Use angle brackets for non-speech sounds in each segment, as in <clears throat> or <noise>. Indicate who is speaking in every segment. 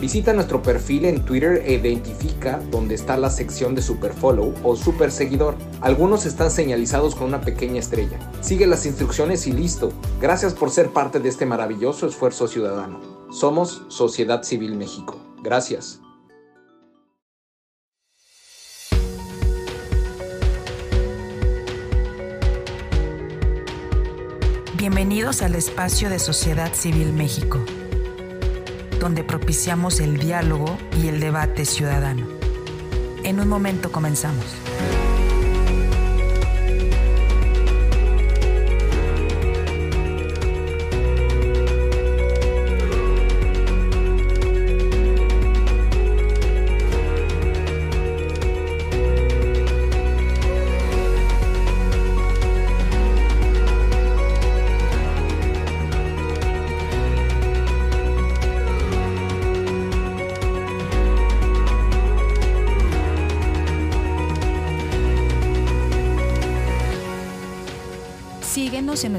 Speaker 1: Visita nuestro perfil en Twitter e identifica dónde está la sección de Superfollow o Super Seguidor. Algunos están señalizados con una pequeña estrella. Sigue las instrucciones y listo. Gracias por ser parte de este maravilloso esfuerzo ciudadano. Somos Sociedad Civil México. Gracias.
Speaker 2: Bienvenidos al espacio de Sociedad Civil México donde propiciamos el diálogo y el debate ciudadano. En un momento comenzamos.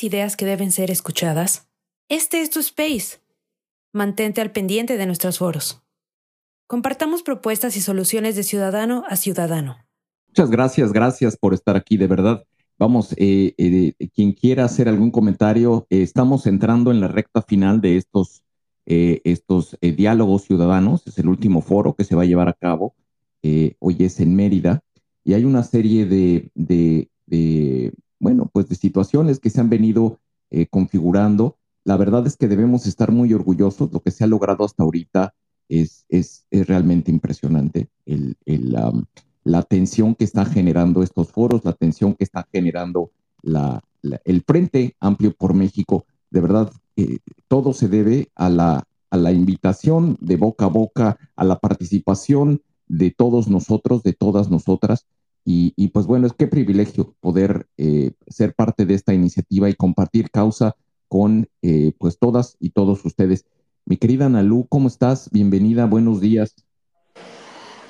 Speaker 2: ¿Tienes ideas que deben ser escuchadas? Este es tu space. Mantente al pendiente de nuestros foros. Compartamos propuestas y soluciones de ciudadano a ciudadano.
Speaker 3: Muchas gracias, gracias por estar aquí, de verdad. Vamos, eh, eh, quien quiera hacer algún comentario, eh, estamos entrando en la recta final de estos, estos diálogos ciudadanos. Es el último foro que se va a llevar a cabo. hoy es en Mérida y hay una serie de, de bueno, pues de situaciones que se han venido eh, configurando. La verdad es que debemos estar muy orgullosos. Lo que se ha logrado hasta ahorita es, es, realmente impresionante. El, la atención que está generando estos foros, la atención que está generando la, el Frente Amplio por México. De verdad, eh, todo se debe a la, a la invitación de boca a boca, a la participación de todos nosotros, de todas nosotras, y, pues bueno, es qué privilegio poder eh, ser parte de esta iniciativa y compartir causa con eh, pues todas y todos ustedes. Mi querida Analú, ¿cómo estás? Bienvenida, buenos días.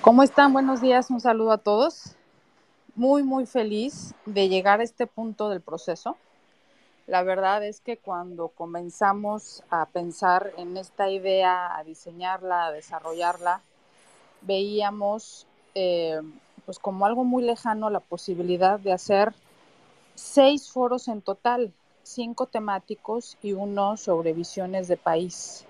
Speaker 4: ¿Cómo están? Buenos días, un saludo a todos. Muy, muy feliz de llegar a este punto del proceso. La verdad es que cuando comenzamos a pensar en esta idea, a diseñarla, a desarrollarla, veíamos eh, pues como algo muy lejano la posibilidad de hacer seis foros en total, cinco temáticos y uno sobre visiones de país.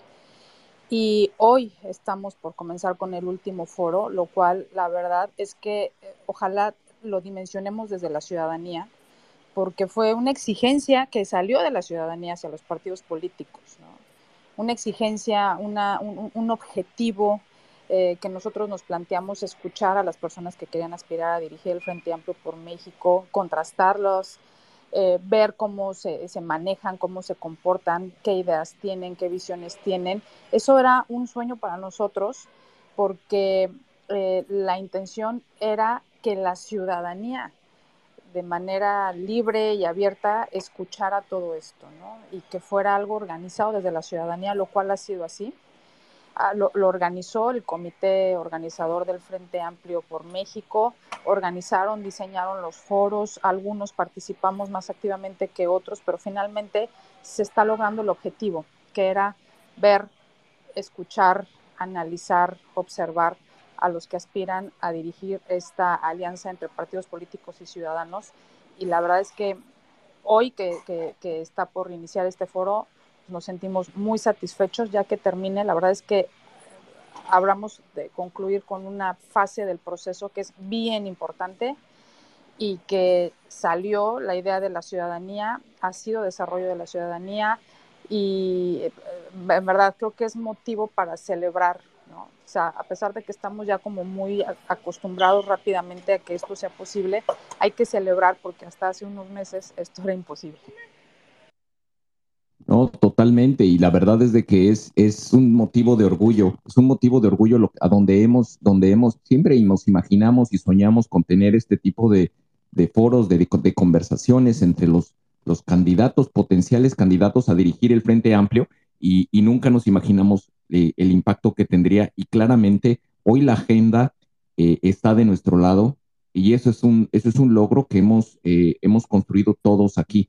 Speaker 4: Y hoy estamos por comenzar con el último foro, lo cual la verdad es que eh, ojalá lo dimensionemos desde la ciudadanía, porque fue una exigencia que salió de la ciudadanía hacia los partidos políticos, una exigencia, una, un objetivo eh, que nosotros nos planteamos escuchar a las personas que querían aspirar a dirigir el Frente Amplio por México, contrastarlos, eh, ver cómo se, manejan, cómo se comportan, qué ideas tienen, qué visiones tienen. Eso era un sueño para nosotros porque eh, la intención era que la ciudadanía de manera libre y abierta escuchara todo esto, ¿no? Y que fuera algo organizado desde la ciudadanía, lo cual ha sido así. Ah, lo, organizó el comité organizador del Frente Amplio por México, organizaron, diseñaron los foros, algunos participamos más activamente que otros, pero finalmente se está logrando el objetivo, que era ver, escuchar, analizar, observar a los que aspiran a dirigir esta alianza entre partidos políticos y ciudadanos. Y la verdad es que hoy que está por iniciar este foro, nos sentimos muy satisfechos ya que termine. La verdad es que hablamos de concluir con una fase del proceso que es bien importante y que salió la idea de la ciudadanía, ha sido desarrollo de la ciudadanía y eh, en verdad creo que es motivo para celebrar, ¿no? O sea, a pesar de que estamos ya como muy acostumbrados rápidamente a que esto sea posible, hay que celebrar porque hasta hace unos meses esto era imposible.
Speaker 3: No, totalmente. Y la verdad es de que es, es un motivo de orgullo, es un motivo de orgullo a donde hemos, donde hemos, siempre nos imaginamos y soñamos con tener este tipo de, foros, de, de, conversaciones entre los, los candidatos, potenciales candidatos a dirigir el Frente Amplio, y, nunca nos imaginamos eh, el impacto que tendría. Y claramente hoy la agenda eh, está de nuestro lado, y eso es un, eso es un logro que hemos, eh, hemos construido todos aquí.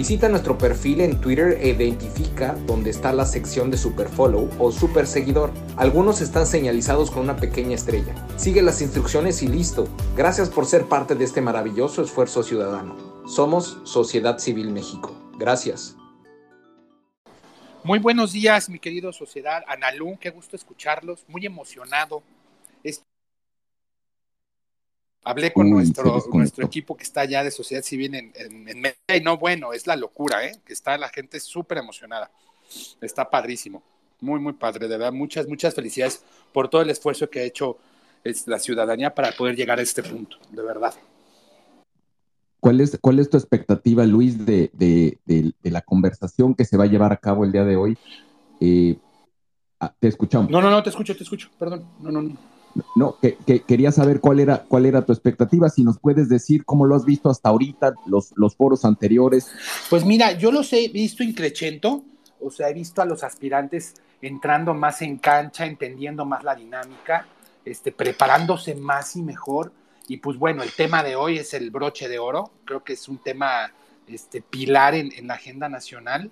Speaker 1: Visita nuestro perfil en Twitter e identifica dónde está la sección de Superfollow o Super Seguidor. Algunos están señalizados con una pequeña estrella. Sigue las instrucciones y listo. Gracias por ser parte de este maravilloso esfuerzo ciudadano. Somos Sociedad Civil México. Gracias.
Speaker 5: Muy buenos días, mi querido Sociedad. Analú, qué gusto escucharlos. Muy emocionado. Hablé con nuestro, nuestro equipo que está allá de sociedad civil en, en, y no, bueno, es la locura, ¿eh? Que está la gente súper emocionada. Está padrísimo. Muy, muy padre, de verdad. Muchas, muchas felicidades por todo el esfuerzo que ha hecho la ciudadanía para poder llegar a este punto, de verdad.
Speaker 3: ¿Cuál es, cuál es tu expectativa, Luis, de, de, de, la conversación que se va a llevar a cabo el día de hoy? Eh, ah, te escuchamos.
Speaker 5: No, no, no, te escucho, te escucho, perdón. No, no, no.
Speaker 3: No, que, quería saber cuál era, cuál era tu expectativa, si nos puedes decir cómo lo has visto hasta ahorita, los, los foros anteriores.
Speaker 5: Pues mira, yo los he visto increchento, o sea, he visto a los aspirantes entrando más en cancha, entendiendo más la dinámica, este, preparándose más y mejor. Y pues bueno, el tema de hoy es el broche de oro, creo que es un tema este, pilar en, la agenda nacional.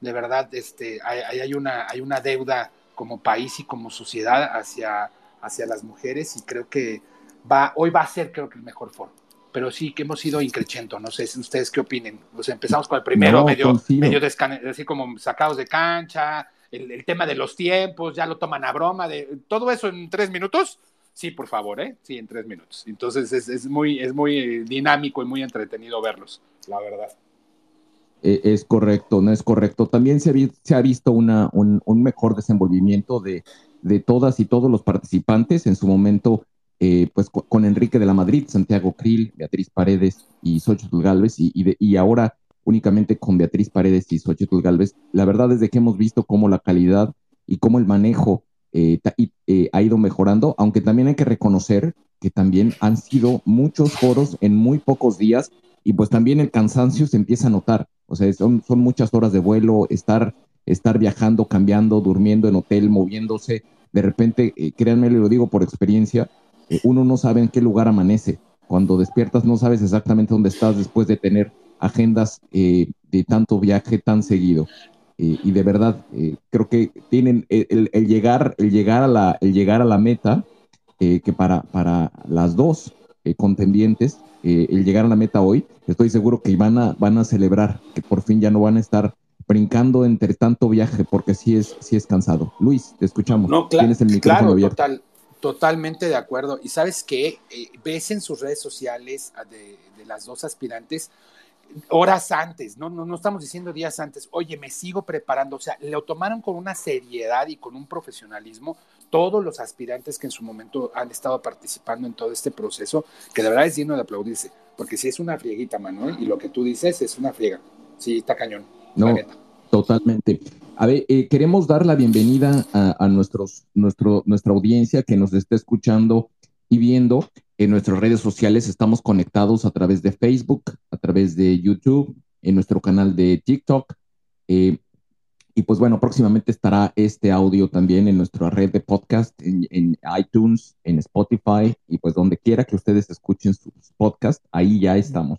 Speaker 5: De verdad, este, hay, hay, una, hay una deuda como país y como sociedad hacia hacia las mujeres y creo que va, hoy va a ser creo que el mejor foro. Pero sí que hemos ido increchendo, no sé si ustedes qué opinen. Pues empezamos con el primero, medio, medio así como sacados de cancha, el, tema de los tiempos, ya lo toman a broma, de todo eso en tres minutos. Sí, por favor, ¿eh? Sí, en tres minutos. Entonces es, es muy, es muy dinámico y muy entretenido verlos, la verdad.
Speaker 3: E, es correcto, no es correcto. También se ha, se ha visto una, un, un, mejor desenvolvimiento de, de todas y todos los participantes. En su momento, eh, pues con Enrique de la Madrid, Santiago Krill, Beatriz Paredes y Xochitl Galvez, y, y, ahora únicamente con Beatriz Paredes y Xochitl Galvez. La verdad es de que hemos visto cómo la calidad y cómo el manejo eh, eh, ha ido mejorando, aunque también hay que reconocer que también han sido muchos foros en muy pocos días y pues también el cansancio se empieza a notar. O sea, son, son muchas horas de vuelo, estar estar viajando, cambiando, durmiendo en hotel, moviéndose. De repente, eh, créanme, lo digo por experiencia, eh, uno no sabe en qué lugar amanece. Cuando despiertas no sabes exactamente dónde estás después de tener agendas eh, de tanto viaje tan seguido. y de verdad, creo que tienen el, llegar, el, llegar a la, el llegar a la meta, que para, para las dos contendientes, el llegar a la meta hoy, estoy seguro que van a, van a celebrar, que por fin ya no van a estar brincando entre tanto viaje, porque sí es, sí es cansado. Luis, te escuchamos.
Speaker 5: No, claro, Tienes el micrófono abierto. Total, totalmente de acuerdo. Y sabes qué, eh, ves en sus redes sociales de, de, las dos aspirantes horas antes, ¿no? ¿no? No estamos diciendo días antes, oye, me sigo preparando. O sea, lo tomaron con una seriedad y con un profesionalismo todos los aspirantes que en su momento han estado participando en todo este proceso, que de verdad es digno de aplaudirse, porque si es una frieguita, Manuel, y lo que tú dices es una friega. Sí, está cañón.
Speaker 3: No, totalmente. A ver, eh, queremos dar la bienvenida a, nuestros, nuestro, nuestra audiencia que nos está escuchando y viendo. En nuestras redes sociales estamos conectados a través de Facebook, a través de YouTube, en nuestro canal de TikTok. Eh, y pues bueno, próximamente estará este audio también en nuestra red de podcast, en, iTunes, en Spotify y pues donde quiera que ustedes escuchen sus podcasts, ahí ya estamos.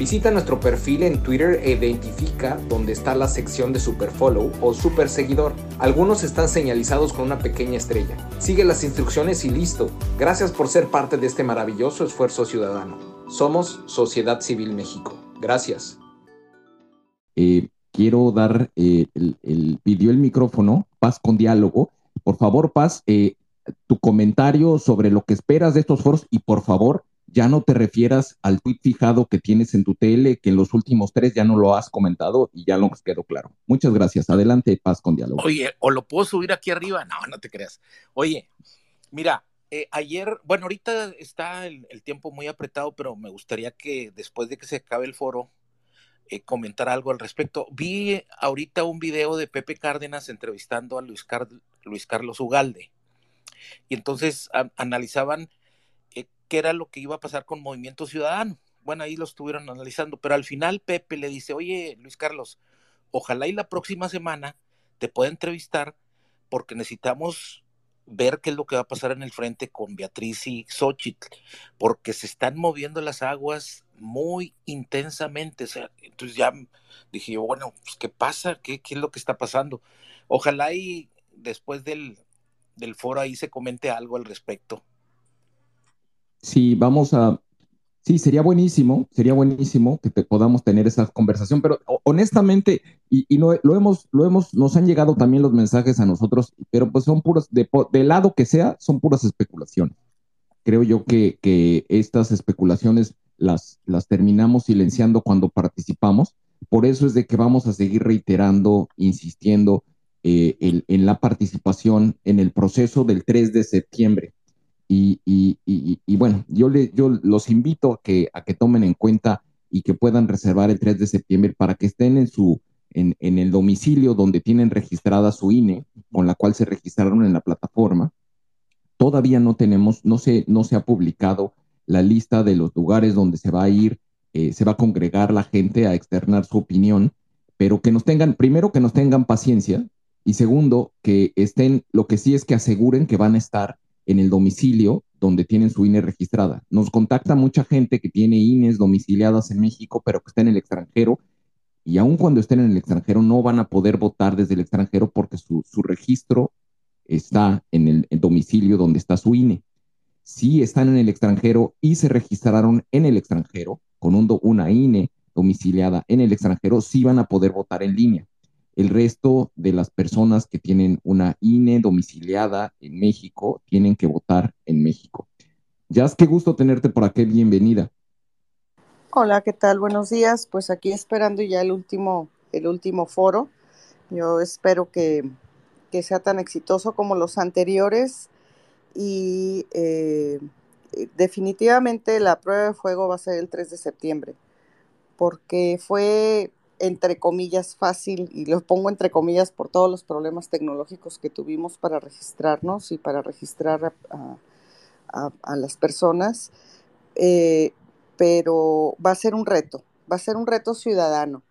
Speaker 1: Visita nuestro perfil en Twitter e identifica dónde está la sección de Superfollow o Super Seguidor. Algunos están señalizados con una pequeña estrella. Sigue las instrucciones y listo. Gracias por ser parte de este maravilloso esfuerzo ciudadano. Somos Sociedad Civil México. Gracias.
Speaker 3: Eh, quiero dar eh, el, pidió el micrófono, Paz con diálogo. Por favor, Paz, eh, tu comentario sobre lo que esperas de estos foros y por favor ya no te refieras al tweet fijado que tienes en tu tele, que en los últimos tres ya no lo has comentado y ya lo quedó claro. Muchas gracias. Adelante, paz con diálogo.
Speaker 6: Oye, o lo puedo subir aquí arriba. No, no te creas. Oye, mira, eh, ayer, bueno, ahorita está el, tiempo muy apretado, pero me gustaría que después de que se acabe el foro, eh, comentar algo al respecto. Vi ahorita un video de Pepe Cárdenas entrevistando a Luis, Luis Carlos Ugalde. Y entonces analizaban qué era lo que iba a pasar con Movimiento Ciudadano. Bueno, ahí lo estuvieron analizando, pero al final Pepe le dice, oye, Luis Carlos, ojalá y la próxima semana te pueda entrevistar porque necesitamos ver qué es lo que va a pasar en el frente con Beatriz y Xochitl, porque se están moviendo las aguas muy intensamente. O sea, entonces ya dije yo, bueno, pues, ¿qué pasa? ¿Qué, ¿Qué, es lo que está pasando? Ojalá y después del, del foro ahí se comente algo al respecto.
Speaker 3: Sí, vamos a, sí, sería buenísimo, sería buenísimo que te podamos tener esa conversación, pero honestamente, y, y lo, hemos, lo hemos, nos han llegado también los mensajes a nosotros, pero pues son puros, de, lado que sea, son puras especulaciones. Creo yo que, que estas especulaciones las, las terminamos silenciando cuando participamos. Por eso es de que vamos a seguir reiterando, insistiendo eh, en la participación en el proceso del 3 de septiembre y, y, y, bueno, yo, le, yo los invito a que, a que tomen en cuenta y que puedan reservar el 3 de septiembre para que estén en, su, en, en el domicilio donde tienen registrada su INE, con la cual se registraron en la plataforma. Todavía no tenemos, no se, no se ha publicado la lista de los lugares donde se va a ir, eh, se va a congregar la gente a externar su opinión, pero que nos tengan, primero que nos tengan paciencia y segundo que estén, lo que sí es que aseguren que van a estar en el domicilio donde tienen su INE registrada. Nos contacta mucha gente que tiene INES domiciliadas en México, pero que está en el extranjero, y aun cuando estén en el extranjero no van a poder votar desde el extranjero porque su, registro está en el, domicilio donde está su INE. Si están en el extranjero y se registraron en el extranjero con un, una INE domiciliada en el extranjero, sí van a poder votar en línea. El resto de las personas que tienen una INE domiciliada en México tienen que votar en México. Jazz, qué gusto tenerte por aquí, bienvenida.
Speaker 7: Hola, ¿qué tal? Buenos días. Pues aquí esperando ya el último, el último foro. Yo espero que, sea tan exitoso como los anteriores y eh, definitivamente la prueba de fuego va a ser el 3 de septiembre, porque fue entre comillas fácil, y lo pongo entre comillas por todos los problemas tecnológicos que tuvimos para registrarnos y para registrar a, las personas, eh, pero va a ser un reto, va a ser un reto ciudadano,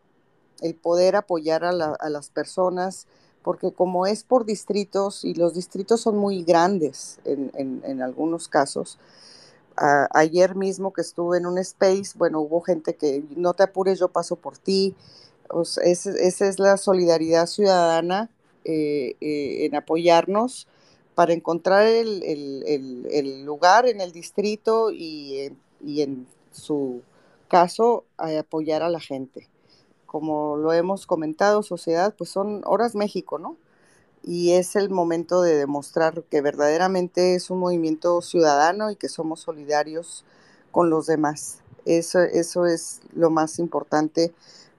Speaker 7: el poder apoyar a, las personas porque como es por distritos y los distritos son muy grandes en, algunos casos, ayer mismo que estuve en un space, bueno, hubo gente que no te apures, yo paso por ti. esa es la solidaridad ciudadana eh, eh, en apoyarnos para encontrar el, lugar en el distrito y, y en su caso apoyar a la gente como lo hemos comentado, sociedad, pues son horas México, ¿no? Y es el momento de demostrar que verdaderamente es un movimiento ciudadano y que somos solidarios con los demás. Eso, eso es lo más importante,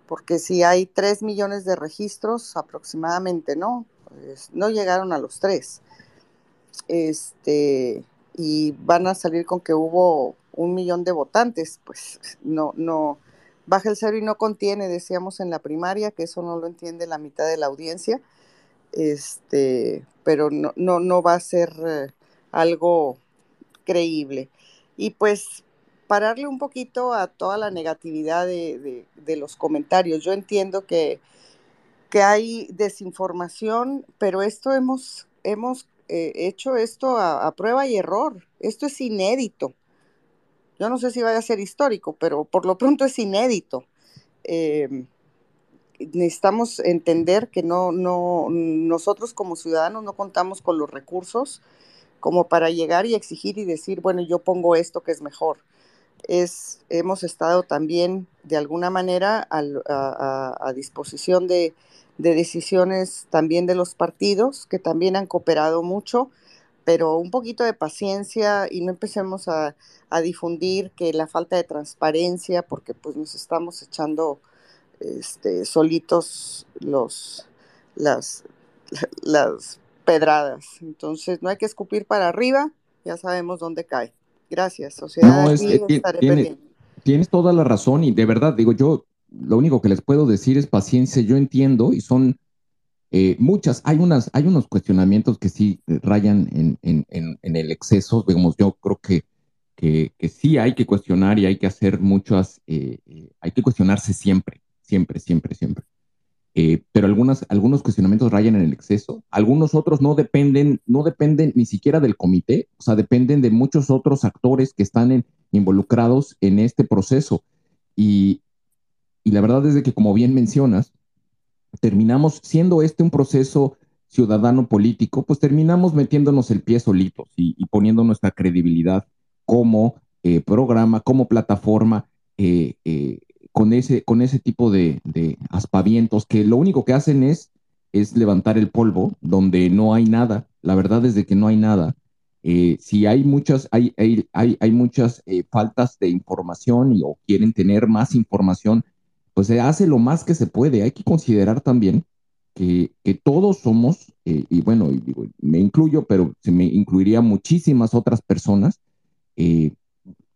Speaker 7: porque si hay tres millones de registros aproximadamente, ¿no? No llegaron a los tres. Este, y van a salir con que hubo un millón de votantes, pues no, no, baja el cero y no contiene, decíamos en la primaria, que eso no lo entiende la mitad de la audiencia, este, pero no, no, no va a ser eh, algo creíble. Y pues pararle un poquito a toda la negatividad de, los comentarios. Yo entiendo que, que, hay desinformación, pero esto hemos, hemos eh, hecho esto a prueba y error. Esto es inédito. Yo no sé si vaya a ser histórico, pero por lo pronto es inédito. Em, necesitamos entender que no, no, nosotros como ciudadanos no contamos con los recursos como para llegar y exigir y decir, bueno, yo pongo esto que es mejor. Es, hemos estado también de alguna manera a, disposición de, de, decisiones también de los partidos que también han cooperado mucho pero un poquito de paciencia y no empecemos a, difundir que la falta de transparencia, porque pues nos estamos echando este, solitos los, las, <laughs> las pedradas. Entonces no hay que escupir para arriba, ya sabemos dónde cae. Gracias, sociedad. No,
Speaker 3: eh, tienes toda la razón y de verdad, digo yo, lo único que les puedo decir es paciencia, yo entiendo y son eh, muchas, hay, unas, hay unos cuestionamientos que sí rayan en, en, en, el exceso, digamos, yo creo que, que, sí hay que cuestionar y hay que hacer muchas, eh, eh, hay que cuestionarse siempre, siempre, siempre, siempre. pero algunas, algunos cuestionamientos rayan en el exceso, algunos otros no dependen, no dependen ni siquiera del comité, o sea, dependen de muchos otros actores que están involucrados en este proceso. Y, y la verdad es de que, como bien mencionas, terminamos siendo este un proceso ciudadano político, pues terminamos metiéndonos el pie solitos y, poniendo nuestra credibilidad como eh, programa, como plataforma, eh, eh, con, ese, con ese tipo de, aspavientos que lo único que hacen es, es levantar el polvo donde no hay nada. La verdad es de que no hay nada. si hay muchas, hay, hay, hay, hay muchas faltas de información y, o quieren tener más información, pues se hace lo más que se puede. Hay que considerar también que, todos somos, eh, y bueno, me incluyo, pero se me incluiría muchísimas otras personas, eh,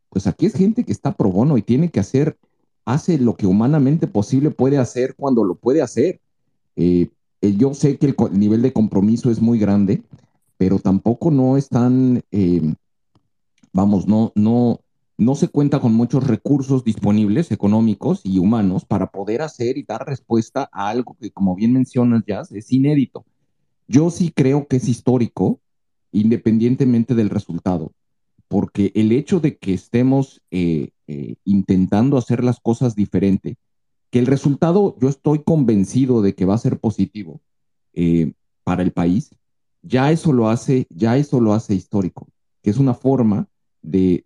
Speaker 3: pues aquí es gente que está pro bono y tiene que hacer, hace lo que humanamente posible puede hacer cuando lo puede hacer. Eh, yo sé que el, nivel de compromiso es muy grande, pero tampoco no están, vamos, no, no, no se cuenta con muchos recursos disponibles, económicos y humanos, para poder hacer y dar respuesta a algo que, como bien mencionas, ya es inédito. Yo sí creo que es histórico, independientemente del resultado, porque el hecho de que estemos eh, eh, intentando hacer las cosas diferente, que el resultado yo estoy convencido de que va a ser positivo eh, para el país, ya eso lo hace, ya eso lo hace histórico, que es una forma de,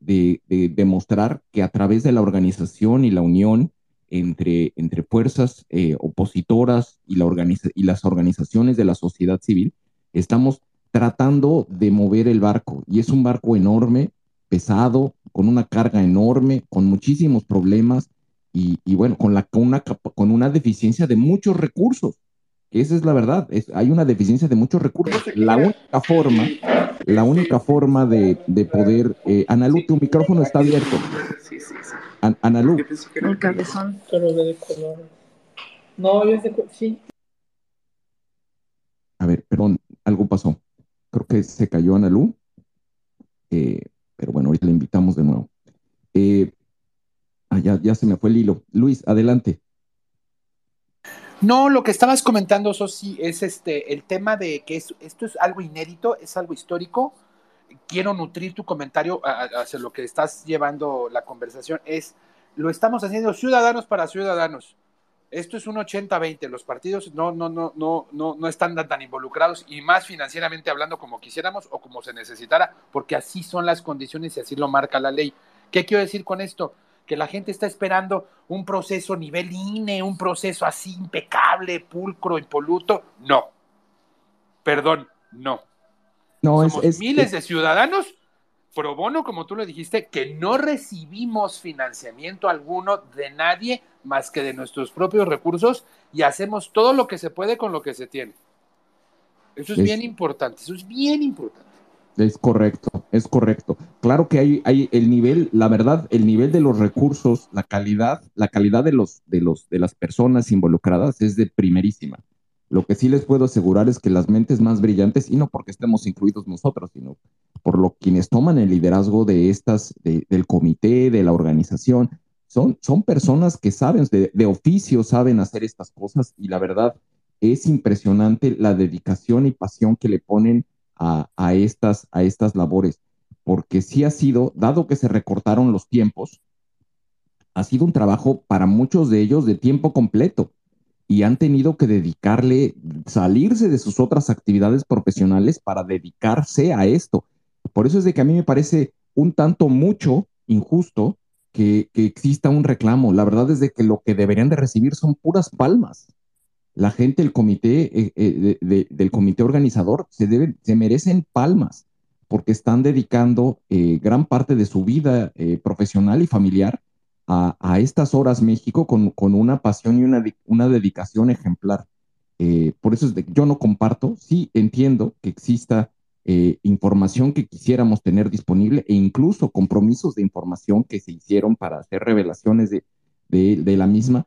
Speaker 3: demostrar que a través de la organización y la unión entre, entre fuerzas opositoras y, la y las organizaciones de la sociedad civil, estamos tratando de mover el barco. Y es un barco enorme, pesado, con una carga enorme, con muchísimos problemas y, bueno, con, la, con, una, con una deficiencia de muchos recursos. Esa es la verdad, es, hay una deficiencia de muchos recursos. La única forma, la única forma de, de poder... Eh, Analu, tu micrófono está abierto. Sí, sí, sí. An Analu. El cabezón. Pero de color. No, yo sé, sí. A ver, perdón, algo pasó. Creo que se cayó Analu. Eh, pero bueno, ahorita le invitamos de nuevo. Eh, ah, ya, ya se me fue el hilo. Luis, adelante.
Speaker 5: No, lo que estabas comentando, Sosi, es este el tema de que esto es algo inédito, es algo histórico. Quiero nutrir tu comentario hacia lo que estás llevando la conversación. Es lo estamos haciendo ciudadanos para ciudadanos. Esto es un 80-20. Los partidos no, no, no, no, no, no están tan involucrados y más financieramente hablando como quisiéramos o como se necesitara, porque así son las condiciones y así lo marca la ley. ¿Qué quiero decir con esto? Que la gente está esperando un proceso nivel INE, un proceso así impecable, pulcro, impoluto. No. Perdón, no. No, Somos es, miles de ciudadanos pro bono, como tú lo dijiste, que no recibimos financiamiento alguno de nadie más que de nuestros propios recursos y hacemos todo lo que se puede con lo que se tiene. Eso es, bien importante, eso es bien importante.
Speaker 3: Es correcto, es correcto. Claro que hay, hay el nivel, la verdad, el nivel de los recursos, la calidad, la calidad de los, de los, de las personas involucradas es de primerísima. Lo que sí les puedo asegurar es que las mentes más brillantes, y no porque estemos incluidos nosotros, sino por lo quienes toman el liderazgo de estas, del comité, de la organización, son, son personas que saben, de, oficio saben hacer estas cosas y la verdad es impresionante la dedicación y pasión que le ponen a, a, estas, a estas labores, porque sí ha sido, dado que se recortaron los tiempos, ha sido un trabajo para muchos de ellos de tiempo completo y han tenido que dedicarle, salirse de sus otras actividades profesionales para dedicarse a esto. Por eso es de que a mí me parece un tanto mucho injusto que, exista un reclamo. La verdad es de que lo que deberían de recibir son puras palmas. La gente del comité, eh, eh, del comité organizador se, debe, se merecen palmas porque están dedicando eh, gran parte de su vida profesional y familiar a, estas horas México con, una pasión y una, una dedicación ejemplar. Por eso es de, yo no comparto, sí entiendo que exista eh, información que quisiéramos tener disponible e incluso compromisos de información que se hicieron para hacer revelaciones de, de, la misma,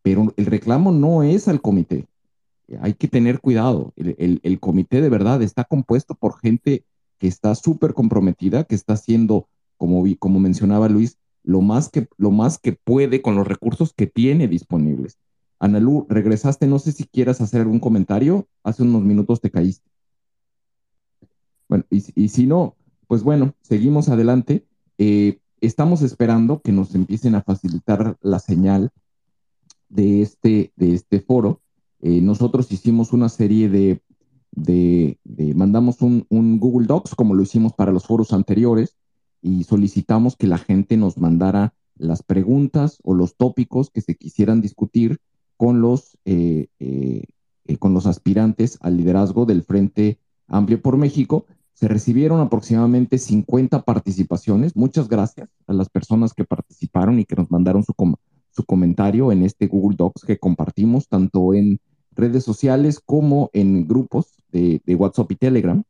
Speaker 3: pero el reclamo no es al comité. Hay que tener cuidado. El, el comité de verdad está compuesto por gente que está súper comprometida, que está haciendo, como, como mencionaba Luis, lo más, que, lo más que puede con los recursos que tiene disponibles. Analú, regresaste, no sé si quieras hacer algún comentario, hace unos minutos te caíste. Bueno, y, si no, pues bueno, seguimos adelante. Eh, estamos esperando que nos empiecen a facilitar la señal de este, de este foro. Eh, nosotros hicimos una serie de, de, mandamos un, un, Google Docs como lo hicimos para los foros anteriores, y solicitamos que la gente nos mandara las preguntas o los tópicos que se quisieran discutir con los, eh, eh, con los aspirantes al liderazgo del Frente Amplio por México. Se recibieron aproximadamente 50 participaciones. Muchas gracias a las personas que participaron y que nos mandaron su, su comentario en este Google Docs que compartimos tanto en redes sociales como en grupos de, WhatsApp y Telegram.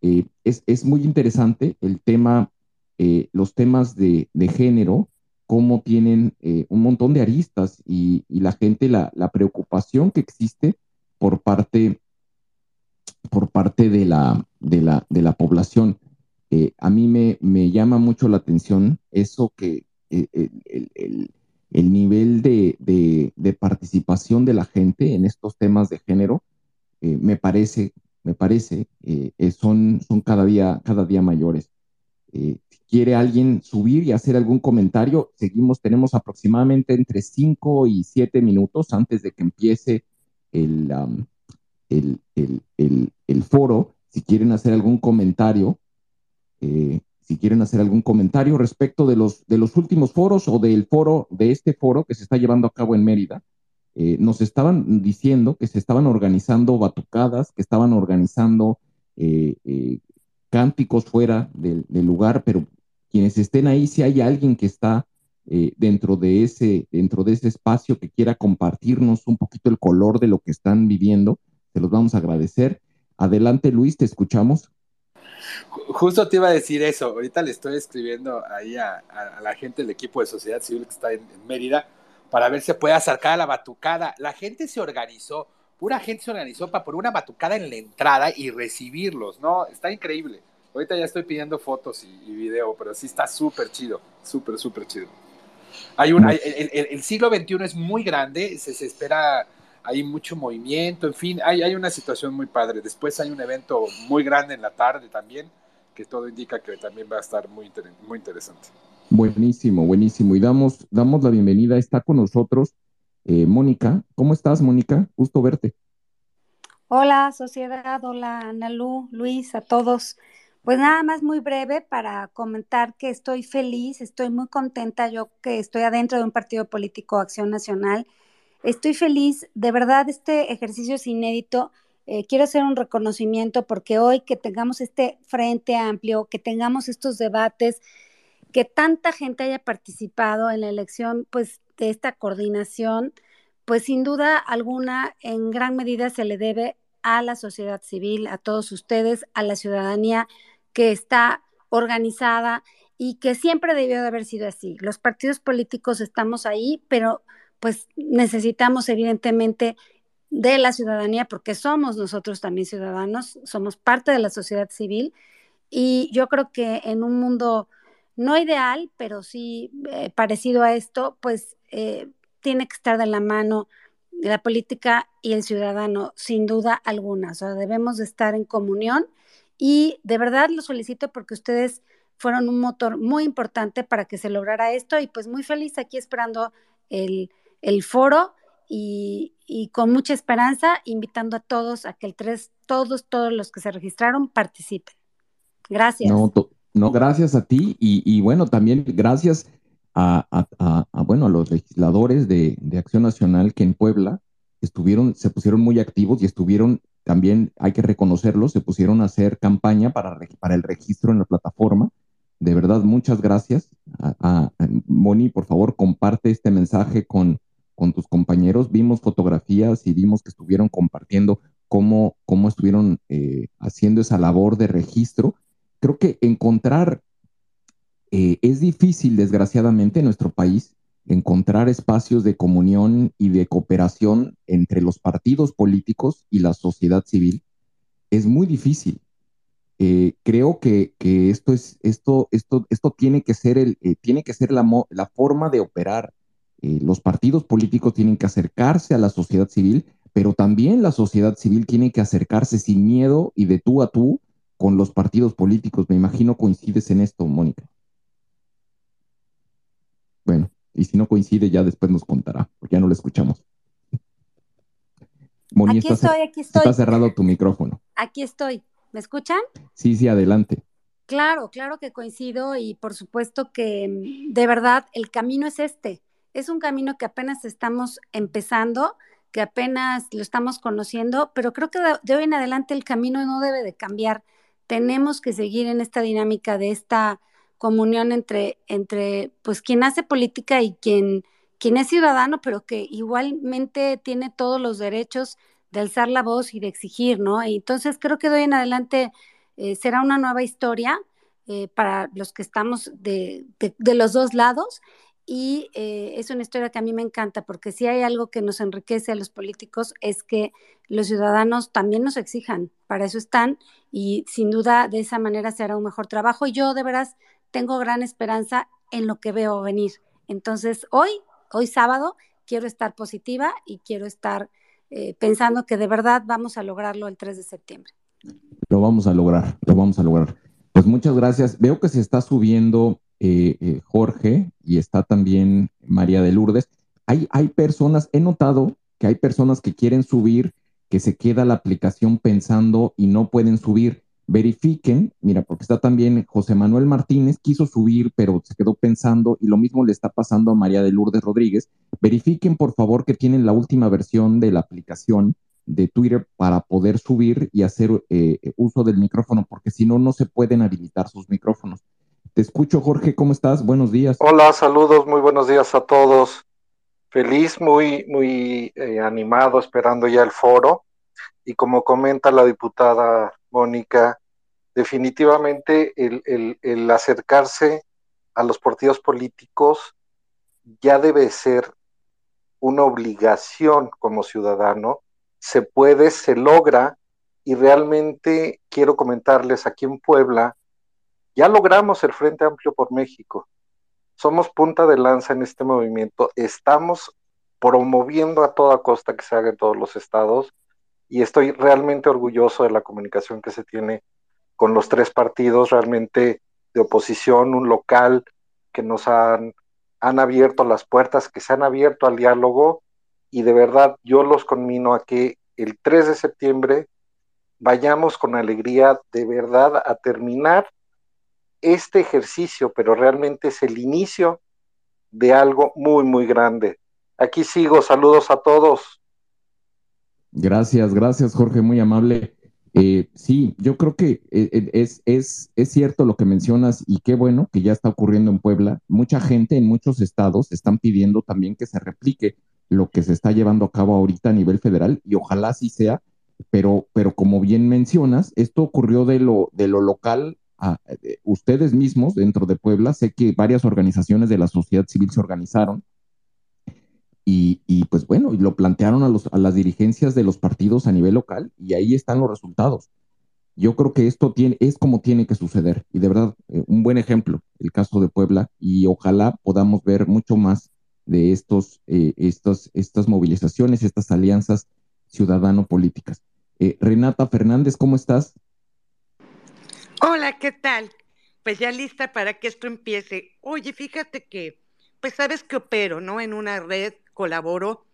Speaker 3: es, es, muy interesante el tema eh, los temas de, género, cómo tienen eh, un montón de aristas y, la gente, la, preocupación que existe por parte, por parte de, la, de, la, de la población. Eh, a mí me, me, llama mucho la atención eso que el, nivel de, de, participación de la gente en estos temas de género me parece, me parece, son, son cada, día, cada día mayores quiere alguien subir y hacer algún comentario, seguimos, tenemos aproximadamente entre 5 y 7 minutos antes de que empiece el, el, foro. Si quieren hacer algún comentario, eh, si quieren hacer algún comentario respecto de los, de los últimos foros o del foro, de este foro que se está llevando a cabo en Mérida, eh, nos estaban diciendo que se estaban organizando batucadas, que estaban organizando eh, cánticos fuera del, lugar, pero quienes estén ahí, si hay alguien que está dentro, de ese, dentro de ese espacio que quiera compartirnos un poquito el color de lo que están viviendo, se los vamos a agradecer. Adelante, Luis, te escuchamos.
Speaker 5: Justo te iba a decir eso. Ahorita le estoy escribiendo ahí a, la gente del equipo de sociedad civil que está en, Mérida para ver si se puede acercar a la batucada. La gente se organizó, pura gente se organizó para poner una batucada en la entrada y recibirlos, ¿no? Está increíble. Ahorita ya estoy pidiendo fotos y, video, pero sí está súper chido, súper, súper chido. Hay un, el, siglo XXI es muy grande, se, espera hay mucho movimiento, en fin, hay, hay una situación muy padre. Después hay un evento muy grande en la tarde también, que todo indica que también va a estar muy, muy interesante.
Speaker 3: Buenísimo, buenísimo. Y damos, damos la bienvenida, está con nosotros eh, Mónica. ¿Cómo estás, Mónica? Gusto verte.
Speaker 8: Hola, sociedad, hola, Analú, Luis, a todos. Pues nada más muy breve para comentar que estoy feliz, estoy muy contenta, yo que estoy adentro de un partido político, Acción Nacional, Estoy feliz, de verdad este ejercicio es inédito. Eh, quiero hacer un reconocimiento porque hoy que tengamos este frente amplio, que tengamos estos debates, que tanta gente haya participado en la elección, pues de esta coordinación, pues sin duda alguna, en gran medida se le debe a la sociedad civil, a todos ustedes, a la ciudadanía que está organizada y que siempre debió de haber sido así. Los partidos políticos estamos ahí, pero pues necesitamos evidentemente de la ciudadanía, porque somos nosotros también ciudadanos, somos parte de la sociedad civil, y yo creo que en un mundo no ideal, pero sí eh, parecido a esto, pues eh, tiene que estar de la mano la política y el ciudadano, sin duda alguna. O sea, debemos de estar en comunión y de verdad lo solicito porque ustedes fueron un motor muy importante para que se lograra esto y pues muy feliz aquí esperando el el foro y, con mucha esperanza, invitando a todos a que el 3, todos, todos los que se registraron participen. Gracias.
Speaker 3: No, no gracias a ti y, bueno, también gracias a, bueno, a los legisladores de, Acción Nacional que en Puebla estuvieron, se pusieron muy activos y estuvieron también, hay que reconocerlo, se pusieron a hacer campaña para, para el registro en la plataforma. De verdad, muchas gracias. a Moni, por favor, comparte este mensaje con, con tus compañeros, vimos fotografías y vimos que estuvieron compartiendo cómo, cómo estuvieron eh, haciendo esa labor de registro. Creo que encontrar, eh, es difícil, desgraciadamente, en nuestro país, encontrar espacios de comunión y de cooperación entre los partidos políticos y la sociedad civil. Es muy difícil. Eh, creo que, esto, es, esto, esto, esto tiene que ser, el, tiene que ser la, la forma de operar eh, los partidos políticos tienen que acercarse a la sociedad civil, pero también la sociedad civil tiene que acercarse sin miedo y de tú a tú con los partidos políticos. Me imagino coincides en esto, Mónica. Bueno, y si no coincide, ya después nos contará, porque ya no lo escuchamos.
Speaker 8: Moni, aquí estoy, aquí estoy.
Speaker 3: Está cerrado tu micrófono.
Speaker 8: Aquí estoy. ¿Me escuchan?
Speaker 3: Sí, sí, adelante.
Speaker 8: Claro, claro que coincido y por supuesto que mm, de verdad el camino es este es un camino que apenas estamos empezando, que apenas lo estamos conociendo, pero creo que de, hoy en adelante el camino no debe de cambiar. Tenemos que seguir en esta dinámica de esta comunión entre, entre pues quien hace política y quien, quien es ciudadano, pero que igualmente tiene todos los derechos de alzar la voz y de exigir, ¿no? entonces creo que de hoy en adelante eh, será una nueva historia eh, para los que estamos de, de, los dos lados y eh, es una historia que a mí me encanta porque si hay algo que nos enriquece a los políticos es que los ciudadanos también nos exijan, para eso están y sin duda de esa manera se hará un mejor trabajo y yo de veras tengo gran esperanza en lo que veo venir. Entonces hoy, hoy sábado, quiero estar positiva y quiero estar eh, pensando que de verdad vamos a lograrlo el 3 de septiembre.
Speaker 3: Lo vamos a lograr, lo vamos a lograr. Pues muchas gracias. Veo que se está subiendo eh, eh, Jorge y está también María de Lourdes. Hay, hay personas, he notado que hay personas que quieren subir, que se queda la aplicación pensando y no pueden subir. Verifiquen, mira, porque está también José Manuel Martínez, quiso subir, pero se quedó pensando y lo mismo le está pasando a María de Lourdes Rodríguez. Verifiquen, por favor, que tienen la última versión de la aplicación de Twitter para poder subir y hacer eh, uso del micrófono, porque si no, no se pueden habilitar sus micrófonos. Te escucho, Jorge, ¿cómo estás? Buenos días.
Speaker 9: Hola, saludos, muy buenos días a todos. Feliz, muy, muy eh, animado, esperando ya el foro. Y como comenta la diputada Mónica, definitivamente el, el acercarse a los partidos políticos ya debe ser una obligación como ciudadano. Se puede, se logra, y realmente quiero comentarles aquí en Puebla, ya logramos el Frente Amplio por México. Somos punta de lanza en este movimiento. Estamos promoviendo a toda costa que se haga en todos los estados y estoy realmente orgulloso de la comunicación que se tiene con los tres partidos realmente de oposición, un local que nos han, han abierto las puertas, que se han abierto al diálogo y de verdad yo los conmino a que el 3 de septiembre vayamos con alegría de verdad a terminar este ejercicio, pero realmente es el inicio de algo muy, muy grande. Aquí sigo, saludos a todos.
Speaker 3: Gracias, gracias Jorge, muy amable. Eh, sí, yo creo que eh, eh, es, es, es, cierto lo que mencionas y qué bueno que ya está ocurriendo en Puebla. Mucha gente en muchos estados están pidiendo también que se replique lo que se está llevando a cabo ahorita a nivel federal y ojalá así sea, pero, pero como bien mencionas, esto ocurrió de lo, de lo local a, ustedes mismos dentro de Puebla. Sé que varias organizaciones de la sociedad civil se organizaron y, pues bueno, lo plantearon a, los, a las dirigencias de los partidos a nivel local y ahí están los resultados. Yo creo que esto tiene, es como tiene que suceder y de verdad, eh, un buen ejemplo, el caso de Puebla y ojalá podamos ver mucho más de estos, eh, estas movilizaciones, estas alianzas ciudadano-políticas. Eh, Renata Fernández, ¿cómo estás?
Speaker 10: Hola, ¿qué tal? Pues ya lista para que esto empiece. Oye, fíjate que, pues sabes que opero, ¿no? En una red colaboro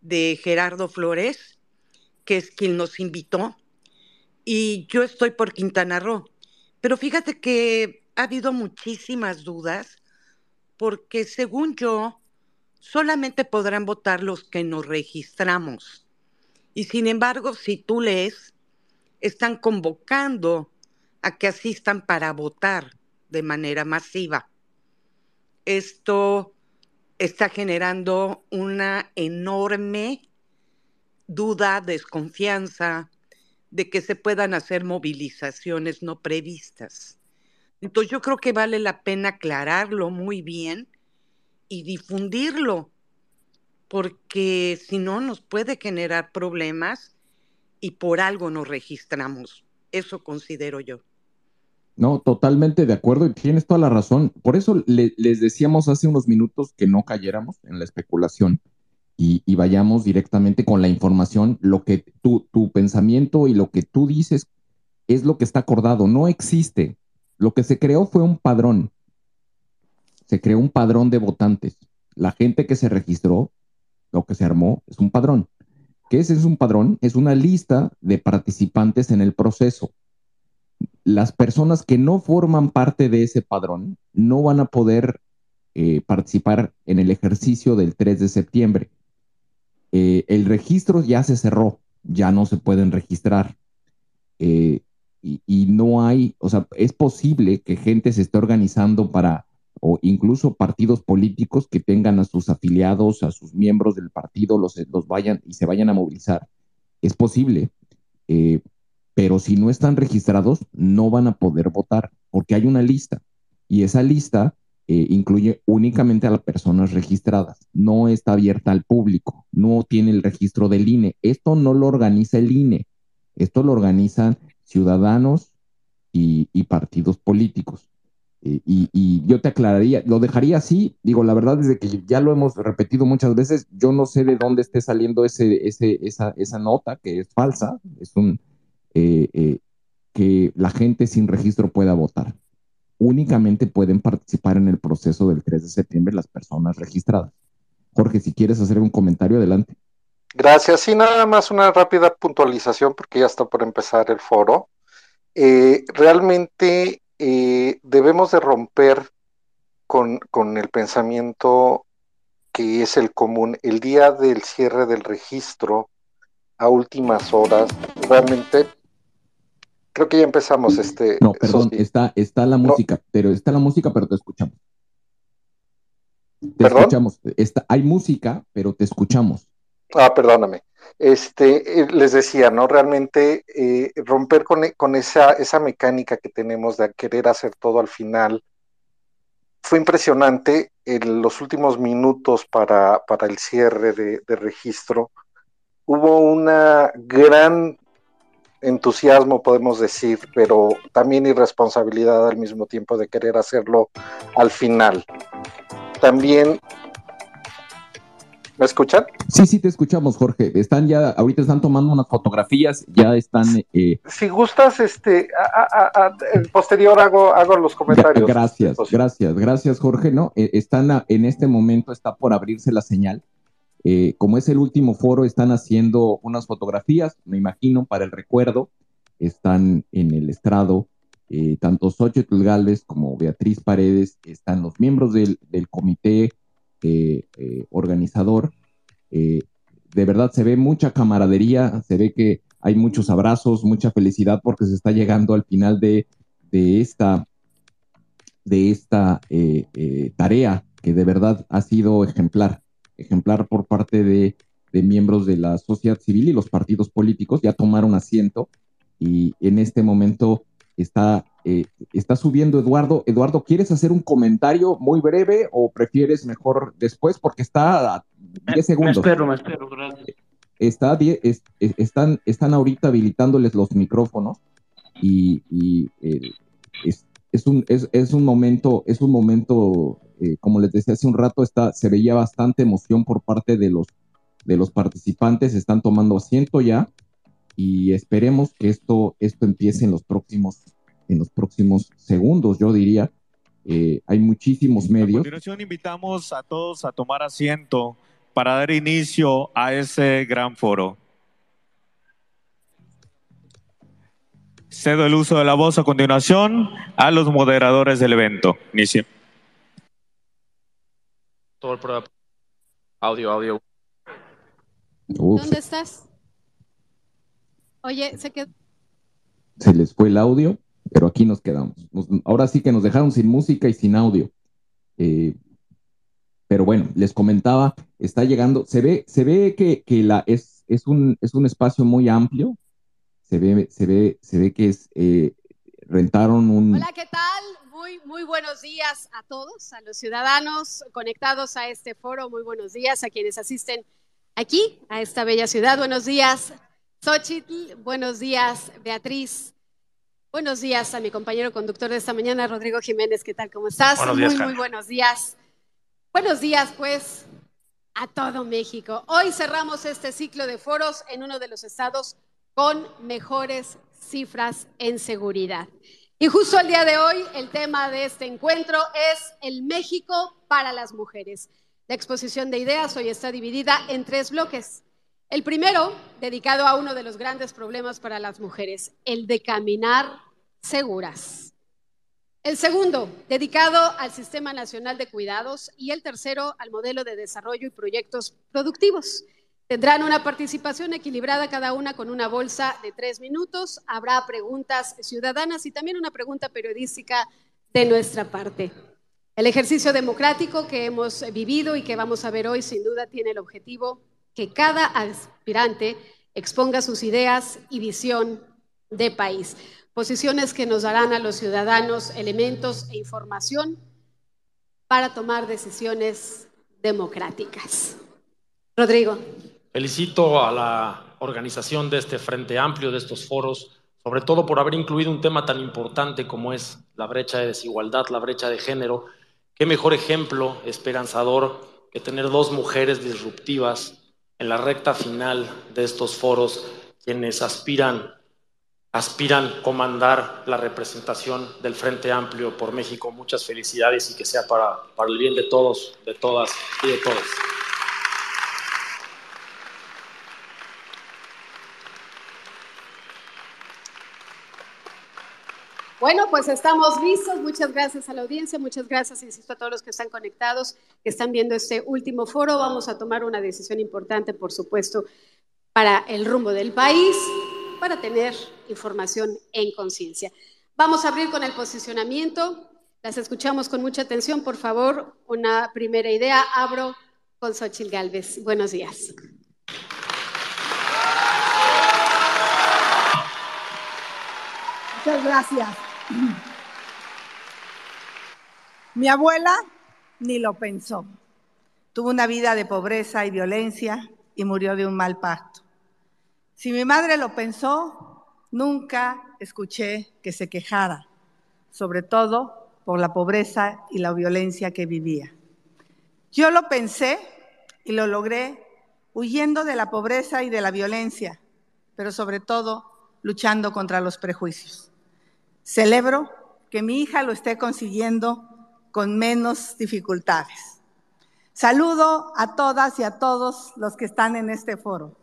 Speaker 10: de Gerardo Flores, que es quien nos invitó, y yo estoy por Quintana Roo. Pero fíjate que ha habido muchísimas dudas, porque según yo, solamente podrán votar los que nos registramos. Y sin embargo, si tú lees, están convocando a que asistan para votar de manera masiva. Esto está generando una enorme duda, desconfianza de que se puedan hacer movilizaciones no previstas. Entonces yo creo que vale la pena aclararlo muy bien y difundirlo, porque si no nos puede generar problemas y por algo nos registramos. Eso considero yo.
Speaker 3: No, totalmente de acuerdo y tienes toda la razón. Por eso les decíamos hace unos minutos que no cayéramos en la especulación y, vayamos directamente con la información. Lo que tu, pensamiento y lo que tú dices es lo que está acordado. No existe. Lo que se creó fue un padrón. Se creó un padrón de votantes. La gente que se registró, lo que se armó, es un padrón. ¿Qué es, es un padrón? Es una lista de participantes en el proceso las personas que no forman parte de ese padrón no van a poder eh, participar en el ejercicio del 3 de septiembre. Eh, el registro ya se cerró, ya no se pueden registrar. Eh, y, y, no hay, o sea, es posible que gente se esté organizando para, o incluso partidos políticos que tengan a sus afiliados, a sus miembros del partido, los, los vayan y se vayan a movilizar. Es posible, pero si no están registrados, no van a poder votar porque hay una lista y esa lista eh, incluye únicamente a las personas registradas, no está abierta al público, no tiene el registro del INE. Esto no lo organiza el INE, esto lo organizan ciudadanos y, partidos políticos. Eh, y, yo te aclararía, lo dejaría así, digo, la verdad es que ya lo hemos repetido muchas veces, yo no sé de dónde esté saliendo ese, ese, esa, esa nota que es falsa, es un, eh, eh, que la gente sin registro pueda votar. Únicamente pueden participar en el proceso del 3 de septiembre las personas registradas. Jorge, si quieres hacer un comentario, adelante.
Speaker 9: Gracias. Sí, nada más una rápida puntualización porque ya está por empezar el foro. Eh, realmente debemos de romper con, con, el pensamiento que es el común. El día del cierre del registro a últimas horas, realmente Creo que ya empezamos este.
Speaker 3: No, perdón, está, está la música, pero está la música, pero te escuchamos. Te escuchamos. Está, hay música, pero te escuchamos.
Speaker 9: Ah, perdóname. Este, eh, les decía, ¿no? Realmente eh, romper con, con, esa, esa mecánica que tenemos de querer hacer todo al final fue impresionante en los últimos minutos para, para el cierre de, de registro. Hubo una gran entusiasmo, podemos decir, pero también irresponsabilidad al mismo tiempo de querer hacerlo al final. También ¿Me escuchan?
Speaker 3: Sí, sí, te escuchamos, Jorge. Están ya, ahorita están tomando unas fotografías, ya están. Eh,
Speaker 9: si gustas, este, a, posterior hago, hago los comentarios.
Speaker 3: Gracias, gracias, gracias, Jorge. No, eh, están en este momento está por abrirse la señal. Eh, como es el último foro, están haciendo unas fotografías, me imagino, para el recuerdo. Están en el estrado tanto Xochitl Galvez como Beatriz Paredes, están los miembros del, comité eh, eh, organizador. Eh, de verdad se ve mucha camaradería, se ve que hay muchos abrazos, mucha felicidad porque se está llegando al final de, esta, de esta tarea que de verdad ha sido ejemplar, ejemplar por parte de, de miembros de la sociedad civil y los partidos políticos. Ya tomaron asiento y en este momento está eh, está subiendo Eduardo. Eduardo, ¿quieres hacer un comentario muy breve o prefieres mejor después? Porque está a 10 segundos.
Speaker 11: Me espero, me espero, gracias.
Speaker 3: Está están, están ahorita habilitándoles los micrófonos y, es, un, es, un momento, es un momento, eh, como les decía hace un rato, está, se veía bastante emoción por parte de los, de los participantes, están tomando asiento ya y esperemos que esto, esto empiece en los próximos en los próximos segundos, yo diría. Eh, hay muchísimos medios. A
Speaker 12: continuación invitamos a todos a tomar asiento para dar inicio a ese gran foro. Cedo el uso de la voz a continuación a los moderadores del evento. Inicio.
Speaker 11: Todo el programa. Audio, audio.
Speaker 13: ¿Dónde estás? Oye, se quedó.
Speaker 3: Se les fue el audio pero aquí nos quedamos. ahora sí que nos dejaron sin música y sin audio. Eh, pero bueno, les comentaba, está llegando, se ve, se ve que, la, es, es, un, es un espacio muy amplio, se ve, se ve, se ve que es, eh, rentaron un...
Speaker 13: Hola, ¿qué tal? Muy, muy buenos días a todos, a los ciudadanos conectados a este foro, muy buenos días a quienes asisten aquí, a esta bella ciudad. Buenos días, Xochitl, buenos días, Beatriz. Buenos días a mi compañero conductor de esta mañana, Rodrigo Jiménez. ¿Qué tal? ¿Cómo estás? muy, muy buenos días. Buenos días, pues, a todo México. Hoy cerramos este ciclo de foros en uno de los estados con mejores cifras en seguridad. Y justo el día de hoy, el tema de este encuentro es el México para las mujeres. La exposición de ideas hoy está dividida en tres bloques. El primero, dedicado a uno de los grandes problemas para las mujeres, el de caminar seguras. El segundo, dedicado al Sistema Nacional de Cuidados. Y el tercero, al modelo de desarrollo y proyectos productivos. Tendrán una participación equilibrada cada una con una bolsa de tres minutos. Habrá preguntas ciudadanas y también una pregunta periodística de nuestra parte. El ejercicio democrático que hemos vivido y que vamos a ver hoy sin duda tiene el objetivo que cada aspirante exponga sus ideas y visión de país, posiciones que nos darán a los ciudadanos elementos e información para tomar decisiones democráticas. Rodrigo.
Speaker 11: Felicito a la organización de este Frente Amplio, de estos foros, sobre todo por haber incluido un tema tan importante como es la brecha de desigualdad, la brecha de género. Qué mejor ejemplo esperanzador que tener dos mujeres disruptivas en la recta final de estos foros quienes aspiran aspiran comandar la representación del Frente Amplio por México. Muchas felicidades y que sea para, para el bien de todos, de todas y de todos.
Speaker 13: Bueno, pues estamos listos. Muchas gracias a la audiencia, muchas gracias, insisto, a todos los que están conectados, que están viendo este último foro. Vamos a tomar una decisión importante, por supuesto, para el rumbo del país, para tener información en conciencia. Vamos a abrir con el posicionamiento. Las escuchamos con mucha atención. Por favor, una primera idea. Abro con Xochil Gálvez. Buenos días.
Speaker 14: Muchas gracias. <clears throat> Mi abuela ni lo pensó. Tuvo una vida de pobreza y violencia y murió de un mal parto. Si mi madre lo pensó, nunca escuché que se quejara, sobre todo por la pobreza y la violencia que vivía. Yo lo pensé y lo logré huyendo de la pobreza y de la violencia, pero sobre todo luchando contra los prejuicios. Celebro que mi hija lo esté consiguiendo con menos dificultades. Saludo a todas y a todos los que están en este foro.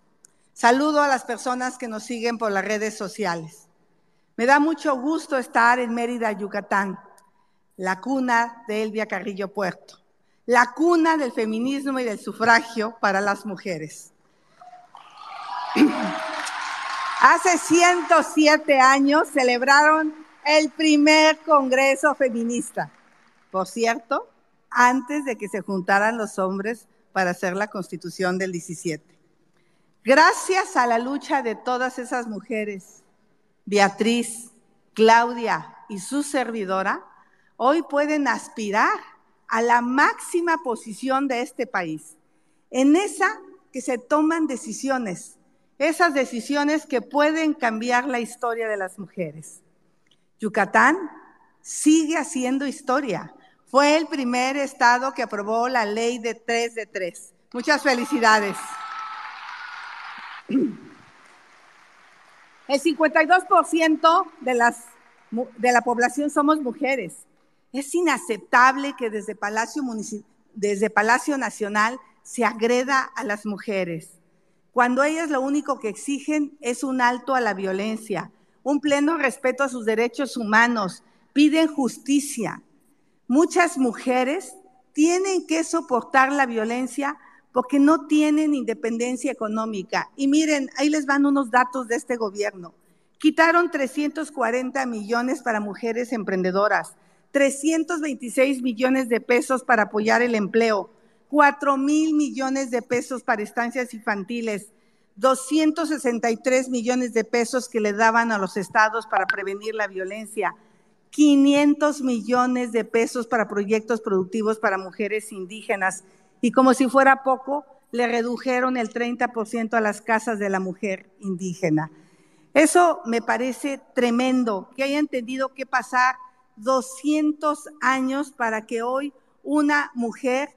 Speaker 14: Saludo a las personas que nos siguen por las redes sociales. Me da mucho gusto estar en Mérida, Yucatán, la cuna de Elvia Carrillo Puerto, la cuna del feminismo y del sufragio para las mujeres. <clears throat> Hace 107 años celebraron el primer Congreso Feminista. Por cierto, antes de que se juntaran los hombres para hacer la Constitución del 17. Gracias a la lucha de todas esas mujeres, Beatriz, Claudia y su servidora, hoy pueden aspirar a la máxima posición de este país, en esa que se toman decisiones, esas decisiones que pueden cambiar la historia de las mujeres. Yucatán sigue haciendo historia. Fue el primer estado que aprobó la ley de tres de tres. Muchas felicidades. El 52% de, las, de la población somos mujeres. Es inaceptable que desde Palacio, desde Palacio Nacional se agreda a las mujeres, cuando ellas lo único que exigen es un alto a la violencia, un pleno respeto a sus derechos humanos, piden justicia. Muchas mujeres tienen que soportar la violencia porque no tienen independencia económica. Y miren, ahí les van unos datos de este gobierno. Quitaron 340 millones para mujeres emprendedoras, 326 millones de pesos para apoyar el empleo, 4 mil millones de pesos para estancias infantiles, 263 millones de pesos que le daban a los estados para prevenir la violencia, 500 millones de pesos para proyectos productivos para mujeres indígenas y como si fuera poco, le redujeron el 30% a las casas de la mujer indígena. Eso me parece tremendo, que haya entendido que pasar 200 años para que hoy una mujer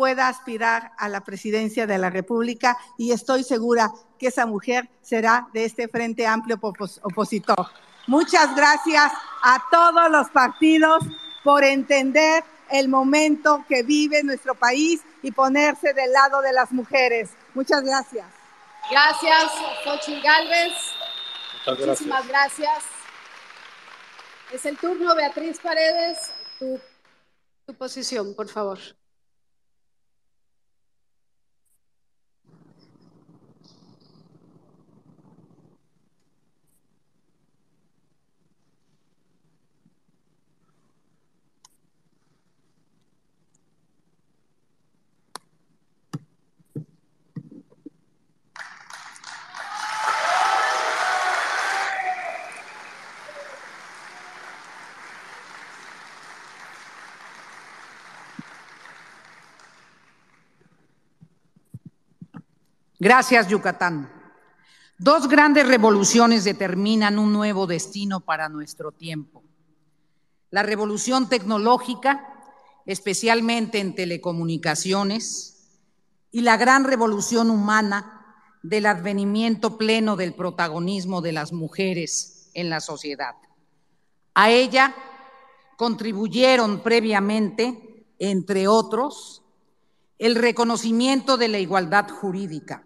Speaker 14: pueda aspirar a la presidencia de la República y estoy segura que esa mujer será de este Frente Amplio opositor. Muchas gracias a todos los partidos por entender el momento que vive nuestro país y ponerse del lado de las mujeres. Muchas gracias.
Speaker 13: Gracias, Xochitl Galvez. Muchísimas gracias. Es el turno, Beatriz Paredes. tu posición, por favor.
Speaker 15: Gracias, Yucatán. Dos grandes revoluciones determinan un nuevo destino para nuestro tiempo. La revolución tecnológica, especialmente en telecomunicaciones, y la gran revolución humana del advenimiento pleno del protagonismo de las mujeres en la sociedad. A ella contribuyeron previamente, entre otros, el reconocimiento de la igualdad jurídica,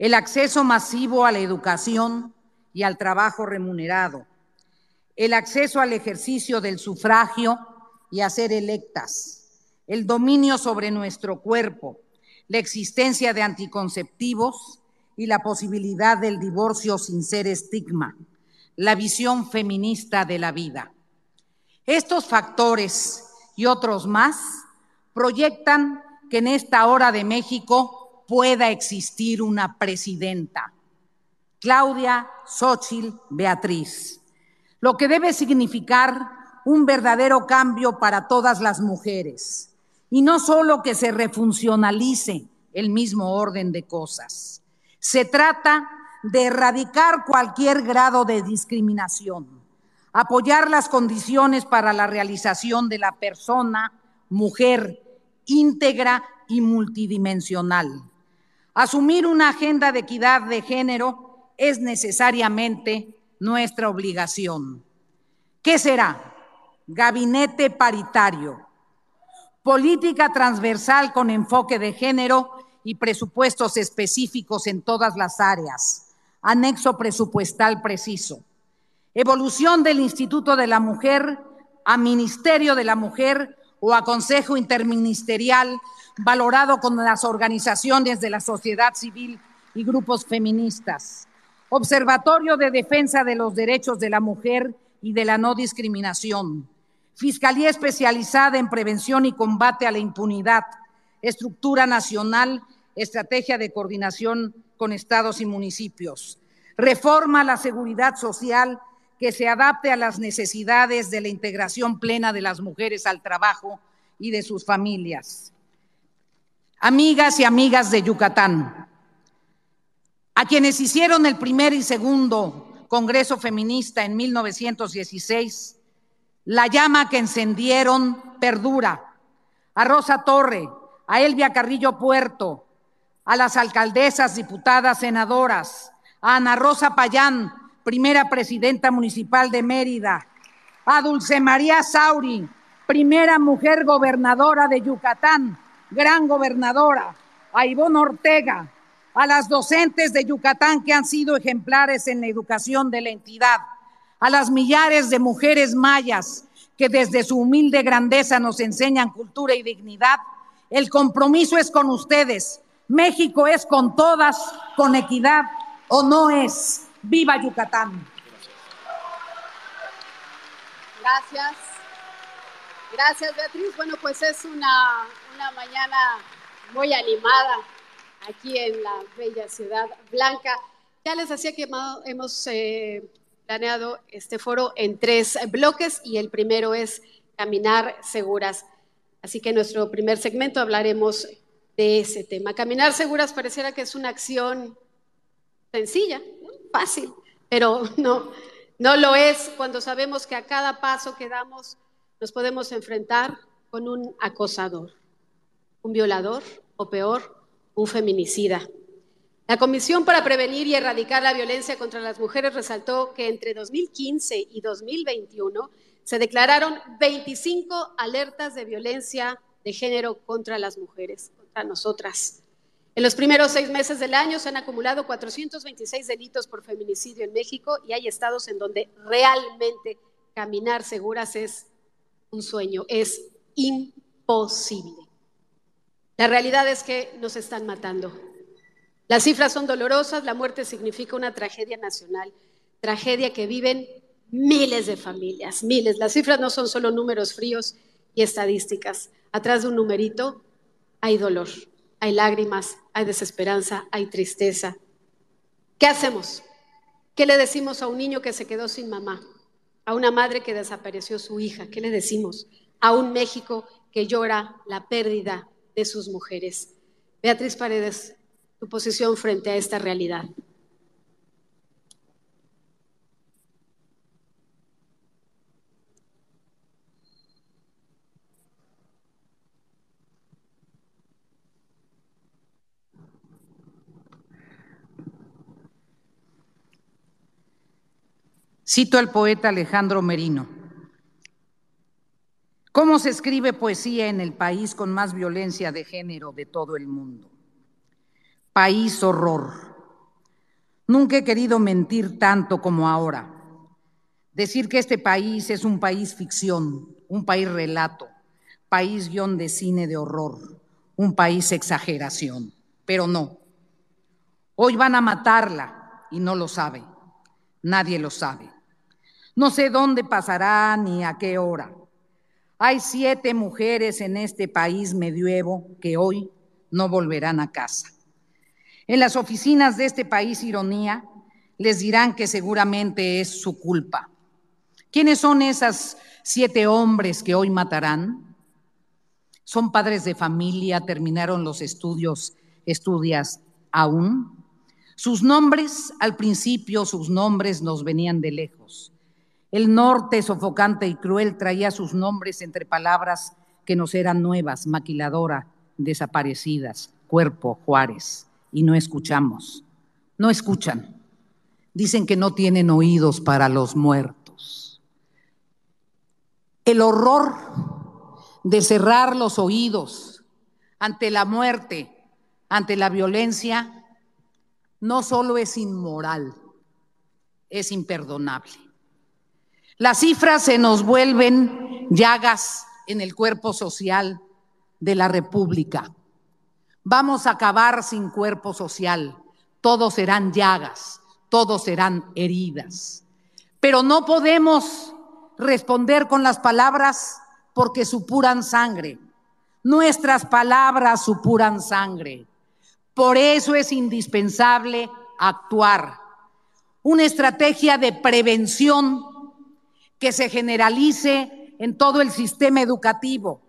Speaker 15: el acceso masivo a la educación y al trabajo remunerado, el acceso al ejercicio del sufragio y a ser electas, el dominio sobre nuestro cuerpo, la existencia de anticonceptivos y la posibilidad del divorcio sin ser estigma, la visión feminista de la vida. Estos factores y otros más proyectan que en esta hora de México pueda existir una presidenta. Claudia Xochitl Beatriz, lo que debe significar un verdadero cambio para todas las mujeres y no solo que se refuncionalice el mismo orden de cosas. Se trata de erradicar cualquier grado de discriminación, apoyar las condiciones para la realización de la persona, mujer, íntegra y multidimensional. Asumir una agenda de equidad de género es necesariamente nuestra obligación. ¿Qué será? Gabinete paritario, política transversal con enfoque de género y presupuestos específicos en todas las áreas, anexo presupuestal preciso, evolución del Instituto de la Mujer a Ministerio de la Mujer o a Consejo Interministerial valorado con las organizaciones de la sociedad civil y grupos feministas. Observatorio de Defensa de los Derechos de la Mujer y de la No Discriminación. Fiscalía especializada en prevención y combate a la impunidad. Estructura nacional, estrategia de coordinación con estados y municipios. Reforma a la seguridad social que se adapte a las necesidades de la integración plena de las mujeres al trabajo y de sus familias. Amigas y amigas de Yucatán, a quienes hicieron el primer y segundo Congreso Feminista en 1916, la llama que encendieron perdura. A Rosa Torre, a Elvia Carrillo Puerto, a las alcaldesas, diputadas, senadoras, a Ana Rosa Payán, primera presidenta municipal de Mérida, a Dulce María Sauri, primera mujer gobernadora de Yucatán, gran gobernadora, a Ivonne Ortega, a las docentes de Yucatán que han sido ejemplares en la educación de la entidad, a las millares de mujeres mayas que desde su humilde grandeza nos enseñan cultura y dignidad, el compromiso es con ustedes. México es con todas, con equidad o no es. ¡Viva Yucatán!
Speaker 13: Gracias. Gracias, Beatriz. Bueno, pues es una, una mañana muy animada aquí en la bella ciudad blanca. Ya les decía que hemos eh, planeado este foro en tres bloques y el primero es Caminar Seguras. Así que en nuestro primer segmento hablaremos de ese tema. Caminar Seguras pareciera que es una acción sencilla, fácil, pero no, no lo es cuando sabemos que a cada paso que damos nos podemos enfrentar con un acosador, un violador o peor, un feminicida. La Comisión para Prevenir y Erradicar la Violencia contra las Mujeres resaltó que entre 2015 y 2021 se declararon 25 alertas de violencia de género contra las mujeres, contra nosotras. En los primeros seis meses del año se han acumulado 426 delitos por feminicidio en México y hay estados en donde realmente caminar seguras es un sueño, es imposible. La realidad es que nos están matando. Las cifras son dolorosas, la muerte significa una tragedia nacional, tragedia que viven miles de familias, miles. Las cifras no son solo números fríos y estadísticas. Atrás de un numerito hay dolor, hay lágrimas, hay desesperanza, hay tristeza. ¿Qué hacemos? ¿Qué le decimos a un niño que se quedó sin mamá? A una madre que desapareció su hija, ¿qué le decimos? A un México que llora la pérdida de sus mujeres. Beatriz Paredes, tu posición frente a esta realidad.
Speaker 15: Cito al poeta Alejandro Merino. ¿Cómo se escribe poesía en el país con más violencia de género de todo el mundo? País horror. Nunca he querido mentir tanto como ahora. Decir que este país es un país ficción, un país relato, país guion de cine de horror, un país exageración. Pero no. Hoy van a matarla y no lo sabe. Nadie lo sabe. No sé dónde pasará ni a qué hora. Hay siete mujeres en este país medievo que hoy no volverán a casa. En las oficinas de este país, ironía, les dirán que seguramente es su culpa. ¿Quiénes son esas siete hombres que hoy matarán? Son padres de familia, terminaron los estudios, estudias aún. Sus nombres, al principio, sus nombres nos venían de lejos. El norte, sofocante y cruel, traía sus nombres entre palabras que nos eran nuevas, maquiladora, desaparecidas, Cuerpo, Juárez, y no escuchamos, no escuchan. Dicen que no tienen oídos para los muertos. El horror de cerrar los oídos ante la muerte, ante la violencia, no solo es inmoral, es imperdonable. Las cifras se nos vuelven llagas en el cuerpo social de la República. Vamos a acabar sin cuerpo social. Todos serán llagas, todos serán heridas. Pero no podemos responder con las palabras porque supuran sangre. Nuestras palabras supuran sangre. Por eso es indispensable actuar. Una estrategia de prevención que se generalice en todo el sistema educativo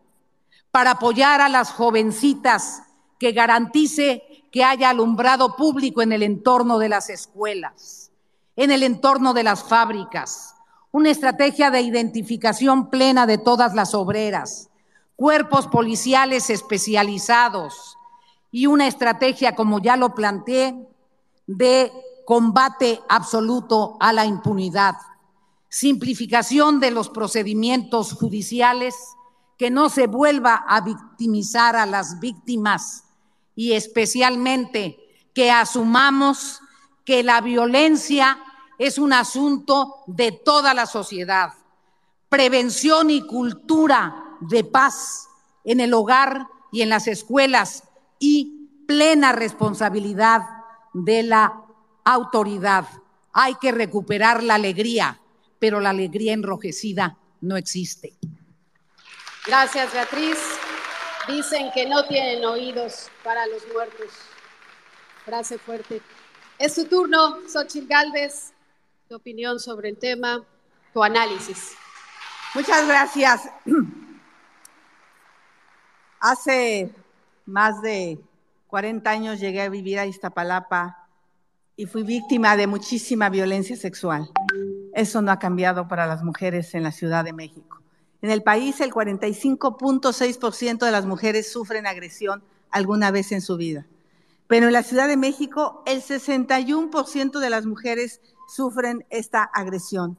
Speaker 15: para apoyar a las jovencitas, que garantice que haya alumbrado público en el entorno de las escuelas, en el entorno de las fábricas, una estrategia de identificación plena de todas las obreras, cuerpos policiales especializados y una estrategia, como ya lo planteé, de combate absoluto a la impunidad simplificación de los procedimientos judiciales, que no se vuelva a victimizar a las víctimas y especialmente que asumamos que la violencia es un asunto de toda la sociedad. Prevención y cultura de paz en el hogar y en las escuelas y plena responsabilidad de la autoridad. Hay que recuperar la alegría, pero la alegría enrojecida no existe.
Speaker 13: Gracias, Beatriz. Dicen que no tienen oídos para los muertos. Frase fuerte. Es tu turno, Xochitl Galvez. Tu opinión sobre el tema, tu análisis.
Speaker 14: Muchas gracias. Hace más de 40 años llegué a vivir a Iztapalapa y fui víctima de muchísima violencia sexual. Eso no ha cambiado para las mujeres en la Ciudad de México. En el país, el 45.6% de las mujeres sufren agresión alguna vez en su vida. Pero en la Ciudad de México, el 61% de las mujeres sufren esta agresión.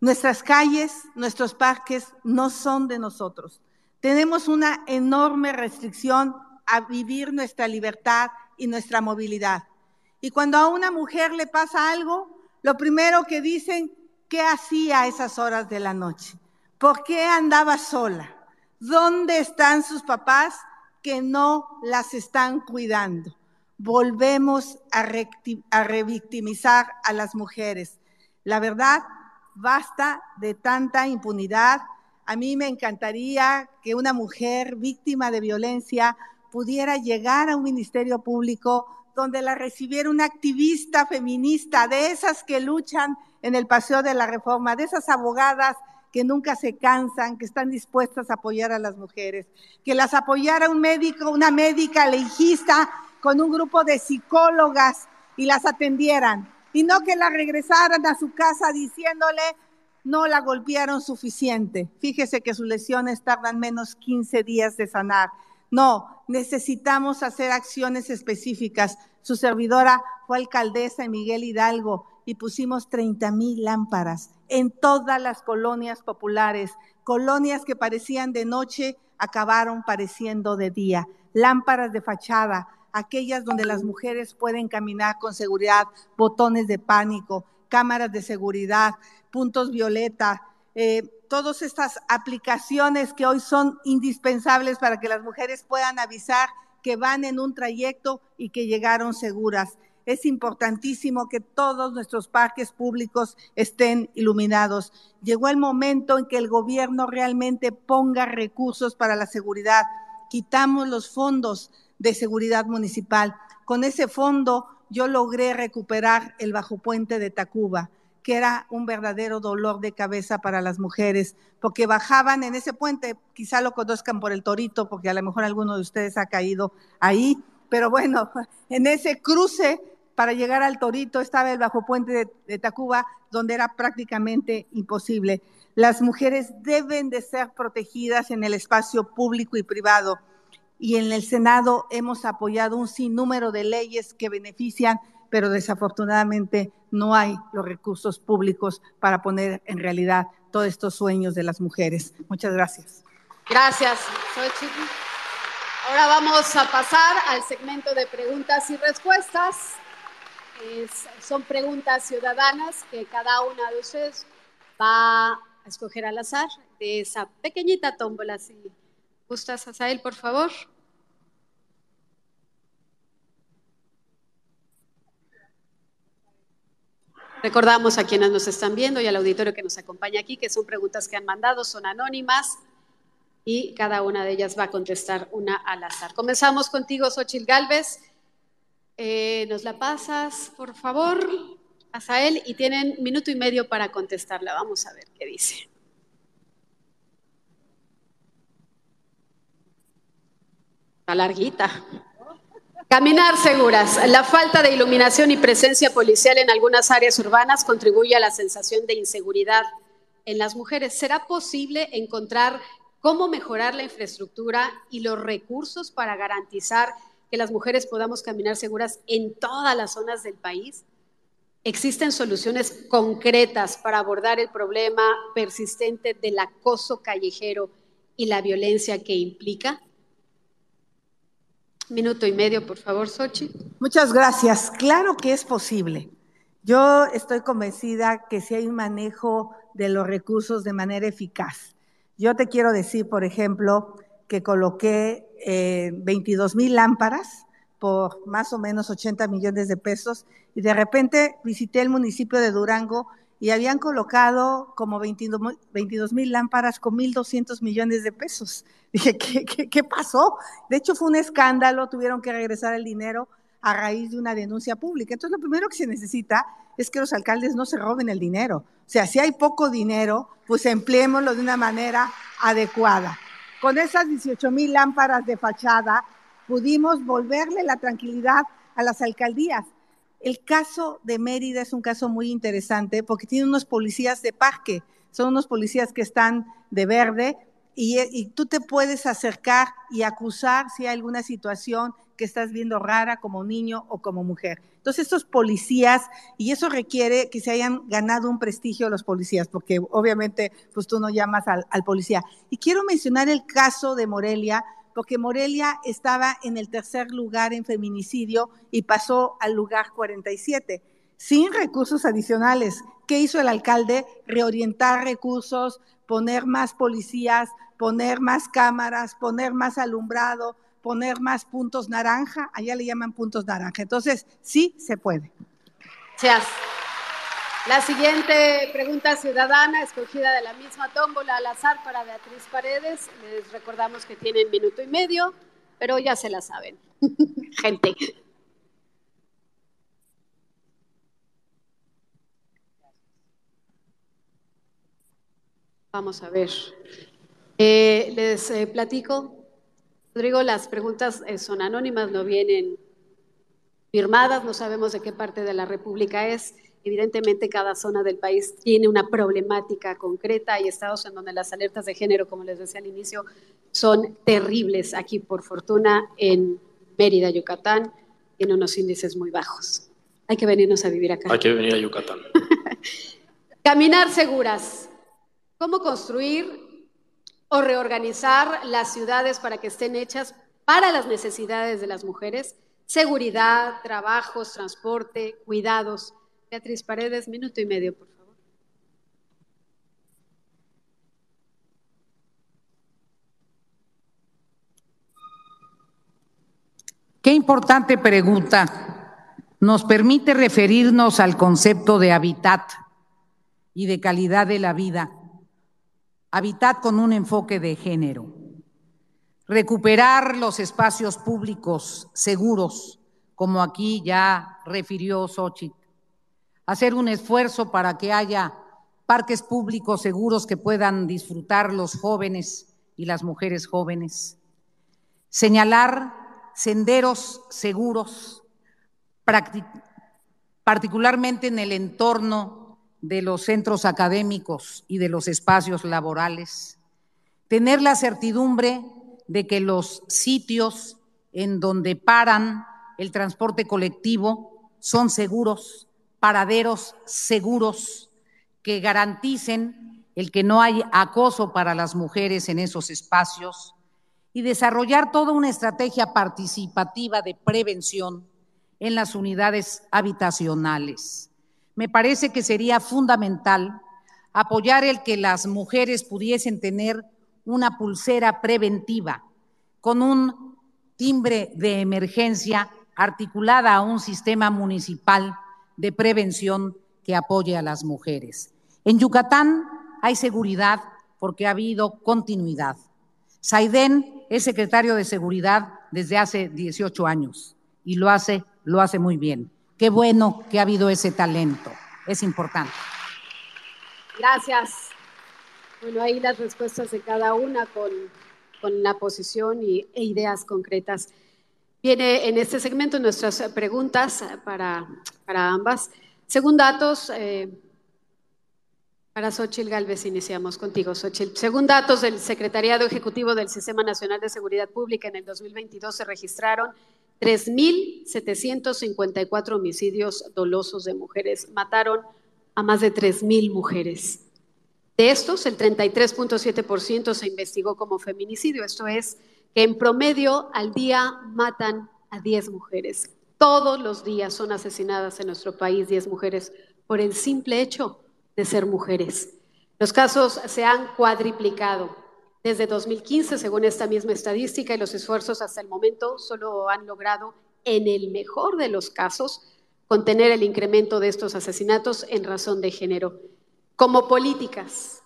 Speaker 14: Nuestras calles, nuestros parques no son de nosotros. Tenemos una enorme restricción a vivir nuestra libertad y nuestra movilidad. Y cuando a una mujer le pasa algo, lo primero que dicen ¿Qué hacía a esas horas de la noche? ¿Por qué andaba sola? ¿Dónde están sus papás que no las están cuidando? Volvemos a, revictimizar a las mujeres. La verdad, basta de tanta impunidad. A mí me encantaría que una mujer víctima de violencia pudiera llegar a un ministerio público donde la recibiera una activista feminista, de esas que luchan en el Paseo de la Reforma, de esas abogadas que nunca se cansan, que están dispuestas a apoyar a las mujeres, que las apoyara un médico, una médica legista con un grupo de psicólogas y las atendieran, y no que la regresaran a su casa diciéndole no la golpearon suficiente. Fíjese que sus lesiones tardan menos 15 días de sanar. No, necesitamos hacer acciones específicas. Su servidora fue alcaldesa en Miguel Hidalgo y pusimos 30 mil lámparas en todas las colonias populares, colonias que parecían de noche, acabaron pareciendo de día, lámparas de fachada, aquellas donde las mujeres pueden caminar con seguridad, botones de pánico, cámaras de seguridad, puntos violeta, eh, todas estas aplicaciones que hoy son indispensables para que las mujeres puedan avisar que van en un trayecto y que llegaron seguras es importantísimo que todos nuestros parques públicos estén iluminados. Llegó el momento en que el gobierno realmente ponga recursos para la seguridad. Quitamos los fondos de seguridad municipal. Con ese fondo yo logré recuperar el bajo puente de Tacuba que era un verdadero dolor de cabeza para las mujeres, porque bajaban en ese puente, quizá lo conozcan por el torito, porque a lo mejor alguno de ustedes ha caído ahí, pero bueno, <laughs> en ese cruce para llegar al Torito estaba el bajo puente de, Tacuba, donde era prácticamente imposible. Las mujeres deben de ser protegidas en el espacio público y privado. y en el Senado hemos apoyado un sinnúmero de leyes que benefician, pero desafortunadamente no hay los recursos públicos para poner en realidad todos estos sueños de las mujeres. Muchas gracias.
Speaker 13: Gracias. Ahora vamos a pasar al segmento de preguntas y respuestas. Son preguntas ciudadanas que cada una de ustedes va a escoger al azar de esa pequeñita tómbola. Si gustas, Asael, por favor. Recordamos a quienes nos están viendo y al auditorio que nos acompaña aquí que son preguntas que han mandado, son anónimas y cada una de ellas va a contestar una al azar. Comenzamos contigo, Xochil Galvez. Eh, ¿Nos la pasas, por favor, Azael? Y tienen minuto y medio para contestarla. Vamos a ver qué dice. Está larguita. Caminar seguras. La falta de iluminación y presencia policial en algunas áreas urbanas contribuye a la sensación de inseguridad en las mujeres. ¿Será posible encontrar cómo mejorar la infraestructura y los recursos para garantizar que las mujeres podamos caminar seguras en todas las zonas del país? ¿Existen soluciones concretas para abordar el problema persistente del acoso callejero y la violencia que implica? Minuto y medio, por favor, Sochi.
Speaker 14: Muchas gracias. Claro que es posible. Yo estoy convencida que si hay un manejo de los recursos de manera eficaz, yo te quiero decir, por ejemplo, que coloqué 22 eh, mil lámparas por más o menos 80 millones de pesos y de repente visité el municipio de Durango y habían colocado como 22 mil lámparas con 1.200 millones de pesos. <laughs> Dije, ¿qué, qué pasó? De hecho, fue un escándalo, tuvieron que regresar el dinero a raíz de una denuncia pública. Entonces, lo primero que se necesita es que los alcaldes no se roben el dinero. O sea, si hay poco dinero, pues empleémoslo de una manera adecuada. Con esas 18 mil lámparas de fachada, pudimos volverle la tranquilidad a las alcaldías. El caso de Mérida es un caso muy interesante porque tiene unos policías de parque, son unos policías que están de verde y, tú te puedes acercar y acusar si hay alguna situación que estás viendo rara como niño o como mujer. Entonces, estos policías, y eso requiere que se hayan ganado un prestigio los policías, porque obviamente pues tú no llamas al, al policía. Y quiero mencionar el caso de Morelia, porque Morelia estaba en el tercer lugar en feminicidio y pasó al lugar 47, sin recursos adicionales. ¿Qué hizo el alcalde? Reorientar recursos, poner más policías, poner más cámaras, poner más alumbrado, poner más puntos naranja, allá le llaman puntos naranja. Entonces, sí se puede.
Speaker 13: Gracias. La siguiente pregunta ciudadana, escogida de la misma tómbola al azar para Beatriz Paredes. Les recordamos que tienen minuto y medio, pero ya se la saben. <laughs> Gente. Vamos a ver. Eh, les eh, platico Rodrigo, las preguntas eh, son anónimas, no vienen firmadas, no sabemos de qué parte de la República es. Evidentemente, cada zona del país tiene una problemática concreta. Hay estados en donde las alertas de género, como les decía al inicio, son terribles. Aquí, por fortuna, en Mérida, Yucatán, tiene unos índices muy bajos. Hay que venirnos a vivir acá.
Speaker 11: Hay que venir a Yucatán. <laughs>
Speaker 13: Caminar seguras. ¿Cómo construir o reorganizar las ciudades para que estén hechas para las necesidades de las mujeres, seguridad, trabajos, transporte, cuidados. Beatriz Paredes, minuto y medio, por favor.
Speaker 15: Qué importante pregunta. Nos permite referirnos al concepto de hábitat y de calidad de la vida Habitat con un enfoque de género. Recuperar los espacios públicos seguros, como aquí ya refirió Xochitl. Hacer un esfuerzo para que haya parques públicos seguros que puedan disfrutar los jóvenes y las mujeres jóvenes. Señalar senderos seguros, particularmente en el entorno de los centros académicos y de los espacios laborales, tener la certidumbre de que los sitios en donde paran el transporte colectivo son seguros, paraderos seguros, que garanticen el que no hay acoso para las mujeres en esos espacios y desarrollar toda una estrategia participativa de prevención en las unidades habitacionales. Me parece que sería fundamental apoyar el que las mujeres pudiesen tener una pulsera preventiva con un timbre de emergencia articulada a un sistema municipal de prevención que apoye a las mujeres. En Yucatán hay seguridad porque ha habido continuidad. Saidén es secretario de Seguridad desde hace 18 años y lo hace, lo hace muy bien. Qué bueno que ha habido ese talento. Es importante.
Speaker 13: Gracias. Bueno, ahí las respuestas de cada una con, con la posición y, e ideas concretas. Viene en este segmento nuestras preguntas para, para ambas. Según datos, eh, para Xochil Galvez iniciamos contigo, Xochil. Según datos del Secretariado Ejecutivo del Sistema Nacional de Seguridad Pública, en el 2022 se registraron 3.754 homicidios dolosos de mujeres. Mataron a más de 3.000 mujeres. De estos, el 33.7% se investigó como feminicidio, esto es, que en promedio al día matan a 10 mujeres. Todos los días son asesinadas en nuestro país 10 mujeres por el simple hecho de ser mujeres. Los casos se han cuadriplicado desde 2015, según esta misma estadística, y los esfuerzos hasta el momento solo han logrado, en el mejor de los casos, contener el incremento de estos asesinatos en razón de género. Como políticas,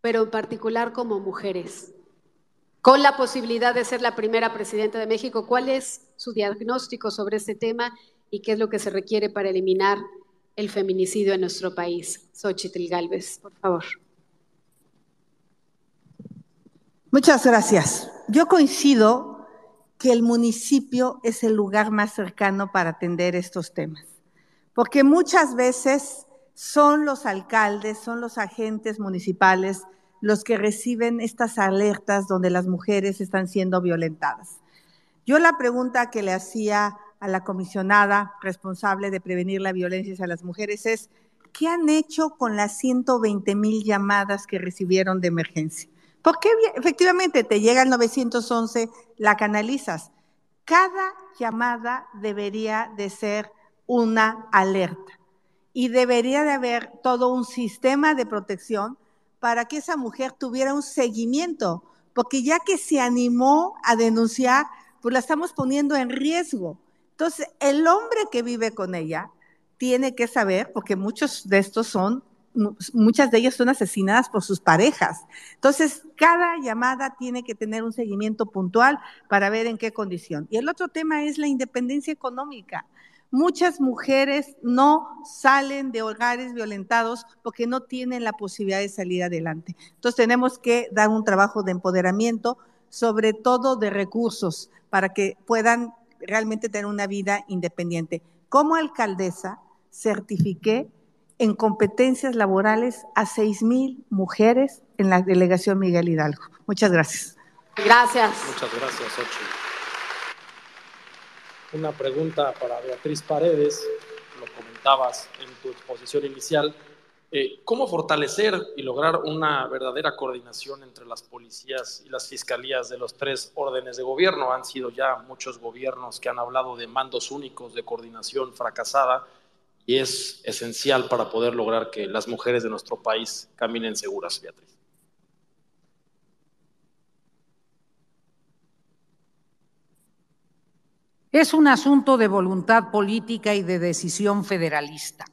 Speaker 13: pero en particular como mujeres, con la posibilidad de ser la primera presidenta de México, ¿cuál es su diagnóstico sobre este tema y qué es lo que se requiere para eliminar el feminicidio en nuestro país? Xochitl Galvez, por favor.
Speaker 14: Muchas gracias. Yo coincido que el municipio es el lugar más cercano para atender estos temas porque muchas veces son los alcaldes, son los agentes municipales los que reciben estas alertas donde las mujeres están siendo violentadas. Yo la pregunta que le hacía a la comisionada responsable de prevenir la violencia hacia las mujeres es, ¿qué han hecho con las 120 mil llamadas que recibieron de emergencia? Porque efectivamente te llega el 911, la canalizas. Cada llamada debería de ser una alerta. Y debería de haber todo un sistema de protección para que esa mujer tuviera un seguimiento, porque ya que se animó a denunciar, pues la estamos poniendo en riesgo. Entonces, el hombre que vive con ella tiene que saber, porque muchos de estos son, muchas de ellas son asesinadas por sus parejas. Entonces, cada llamada tiene que tener un seguimiento puntual para ver en qué condición. Y el otro tema es la independencia económica. Muchas mujeres no salen de hogares violentados porque no tienen la posibilidad de salir adelante. Entonces tenemos que dar un trabajo de empoderamiento, sobre todo de recursos, para que puedan realmente tener una vida independiente. Como alcaldesa, certifiqué en competencias laborales a seis mil mujeres en la delegación Miguel Hidalgo. Muchas gracias.
Speaker 13: Gracias.
Speaker 11: Muchas gracias, Ocho una pregunta para Beatriz Paredes, lo comentabas en tu exposición inicial. Eh, ¿Cómo fortalecer y lograr una verdadera coordinación entre las policías y las fiscalías de los tres órdenes de gobierno? Han sido ya muchos gobiernos que han hablado de mandos únicos, de coordinación fracasada, y es esencial para poder lograr que las mujeres de nuestro país caminen seguras, Beatriz.
Speaker 15: Es un asunto de voluntad política y de decisión federalista.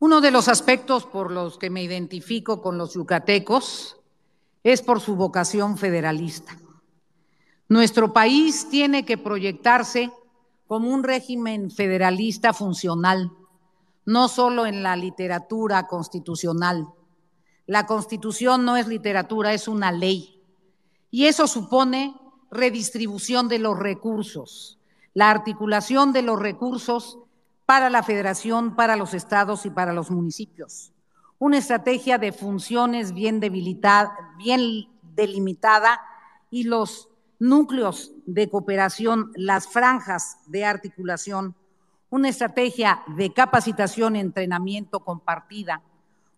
Speaker 15: Uno de los aspectos por los que me identifico con los yucatecos es por su vocación federalista. Nuestro país tiene que proyectarse como un régimen federalista funcional, no solo en la literatura constitucional. La constitución no es literatura, es una ley. Y eso supone redistribución de los recursos, la articulación de los recursos para la federación, para los estados y para los municipios. Una estrategia de funciones bien, bien delimitada y los núcleos de cooperación, las franjas de articulación, una estrategia de capacitación entrenamiento compartida,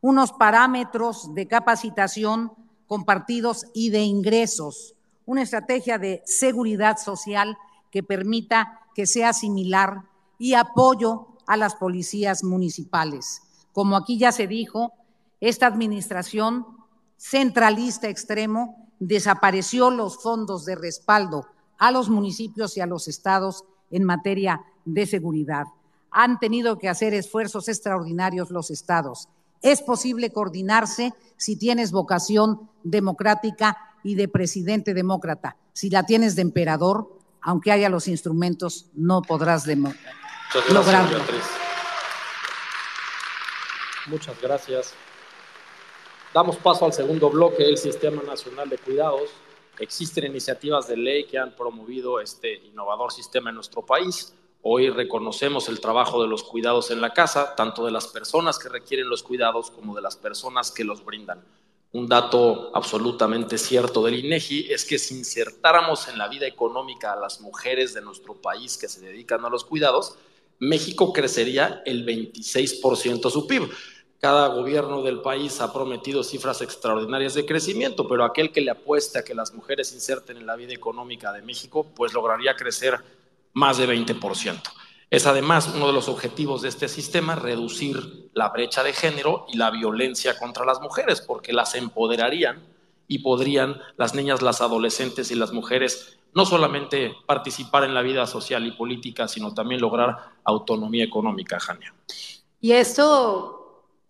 Speaker 15: unos parámetros de capacitación compartidos y de ingresos, una estrategia de seguridad social que permita que sea similar y apoyo a las policías municipales. Como aquí ya se dijo, esta administración centralista extremo desapareció los fondos de respaldo a los municipios y a los estados en materia de seguridad. Han tenido que hacer esfuerzos extraordinarios los estados. Es posible coordinarse si tienes vocación democrática y de presidente demócrata. Si la tienes de emperador, aunque haya los instrumentos, no podrás lograrlo.
Speaker 11: Muchas gracias. Damos paso al segundo bloque del Sistema Nacional de Cuidados. Existen iniciativas de ley que han promovido este innovador sistema en nuestro país. Hoy reconocemos el trabajo de los cuidados en la casa, tanto de las personas que requieren los cuidados como de las personas que los brindan. Un dato absolutamente cierto del INEGI es que si insertáramos en la vida económica a las mujeres de nuestro país que se dedican a los cuidados, México crecería el 26% su PIB cada gobierno del país ha prometido cifras extraordinarias de crecimiento, pero aquel que le apuesta a que las mujeres se inserten en la vida económica de México, pues lograría crecer más de 20%. Es además uno de los objetivos de este sistema reducir la brecha de género y la violencia contra las mujeres, porque las empoderarían y podrían las niñas, las adolescentes y las mujeres no solamente participar en la vida social y política, sino también lograr autonomía económica, Jania.
Speaker 13: Y esto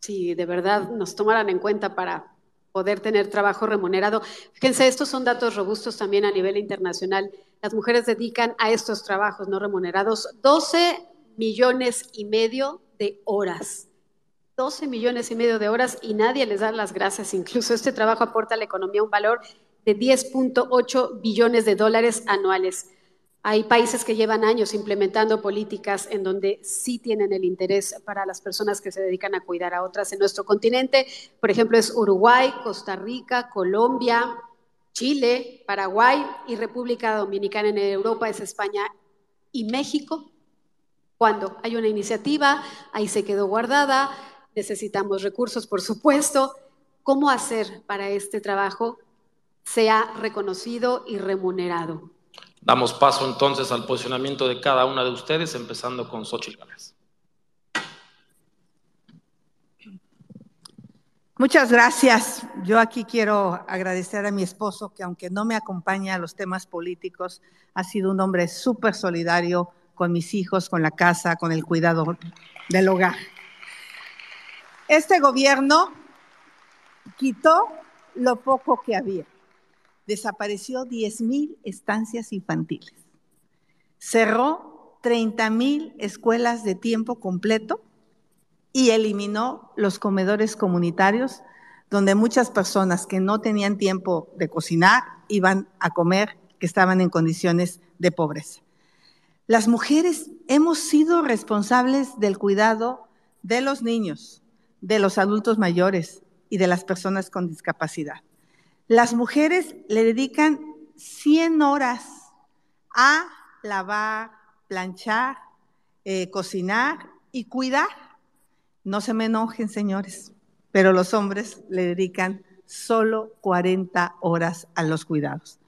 Speaker 13: si de verdad nos tomaran en cuenta para poder tener trabajo remunerado. Fíjense, estos son datos robustos también a nivel internacional. Las mujeres dedican a estos trabajos no remunerados 12 millones y medio de horas. 12 millones y medio de horas y nadie les da las gracias. Incluso este trabajo aporta a la economía un valor de 10.8 billones de dólares anuales. Hay países que llevan años implementando políticas en donde sí tienen el interés para las personas que se dedican a cuidar a otras en nuestro continente. Por ejemplo, es Uruguay, Costa Rica, Colombia, Chile, Paraguay y República Dominicana en Europa es España y México. Cuando hay una iniciativa, ahí se quedó guardada, necesitamos recursos, por supuesto. ¿Cómo hacer para este trabajo sea reconocido y remunerado?
Speaker 11: Damos paso entonces al posicionamiento de cada una de ustedes, empezando con Xochitl.
Speaker 14: Muchas gracias. Yo aquí quiero agradecer a mi esposo, que aunque no me acompaña a los temas políticos, ha sido un hombre súper solidario con mis hijos, con la casa, con el cuidado del hogar. Este gobierno quitó lo poco que había desapareció 10.000 estancias infantiles, cerró 30.000 escuelas de tiempo completo y eliminó los comedores comunitarios donde muchas personas que no tenían tiempo de cocinar iban a comer, que estaban en condiciones de pobreza. Las mujeres hemos sido responsables del cuidado de los niños, de los adultos mayores y de las personas con discapacidad. Las mujeres le dedican 100 horas a lavar, planchar, eh, cocinar y cuidar. No se me enojen, señores, pero los hombres le dedican solo 40 horas a los cuidados.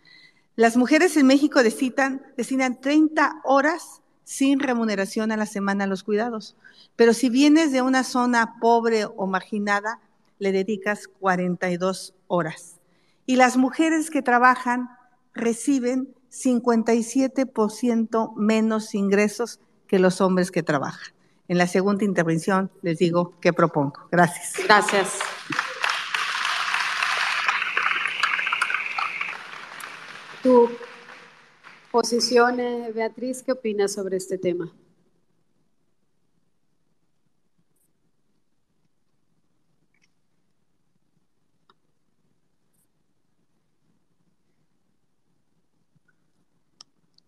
Speaker 14: Las mujeres en México destinan, destinan 30 horas sin remuneración a la semana a los cuidados, pero si vienes de una zona pobre o marginada, le dedicas 42 horas y las mujeres que trabajan reciben 57% menos ingresos que los hombres que trabajan. En la segunda intervención les digo qué propongo. Gracias.
Speaker 13: Gracias. Tu posición, eh, Beatriz, ¿qué opinas sobre este tema?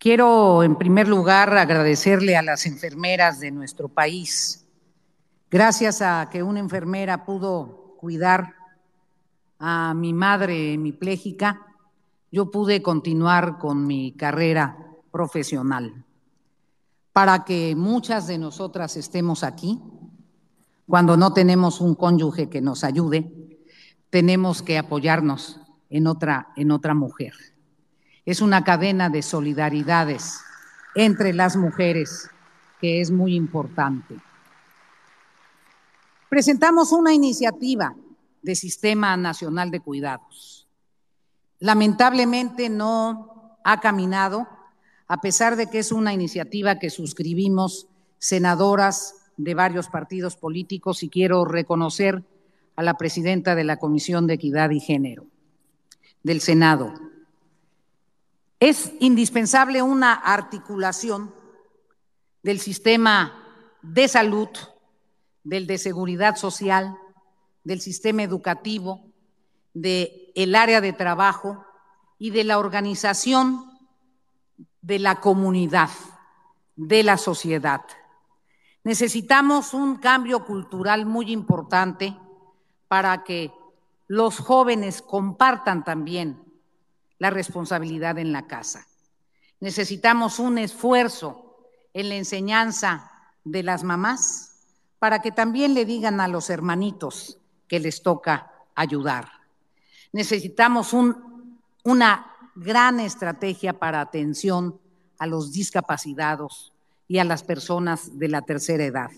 Speaker 15: Quiero, en primer lugar, agradecerle a las enfermeras de nuestro país. Gracias a que una enfermera pudo cuidar a mi madre hemipléjica, yo pude continuar con mi carrera profesional. Para que muchas de nosotras estemos aquí, cuando no tenemos un cónyuge que nos ayude, tenemos que apoyarnos en otra, en otra mujer. Es una cadena de solidaridades entre las mujeres que es muy importante. Presentamos una iniciativa de Sistema Nacional de Cuidados. Lamentablemente no ha caminado, a pesar de que es una iniciativa que suscribimos senadoras de varios partidos políticos y quiero reconocer a la presidenta de la Comisión de Equidad y Género del Senado. Es indispensable una articulación del sistema de salud, del de seguridad social, del sistema educativo, del área de trabajo y de la organización de la comunidad, de la sociedad. Necesitamos un cambio cultural muy importante para que los jóvenes compartan también la responsabilidad en la casa. Necesitamos un esfuerzo en la enseñanza de las mamás para que también le digan a los hermanitos que les toca ayudar. Necesitamos una gran estrategia para atención a los discapacitados y a las personas de la tercera edad.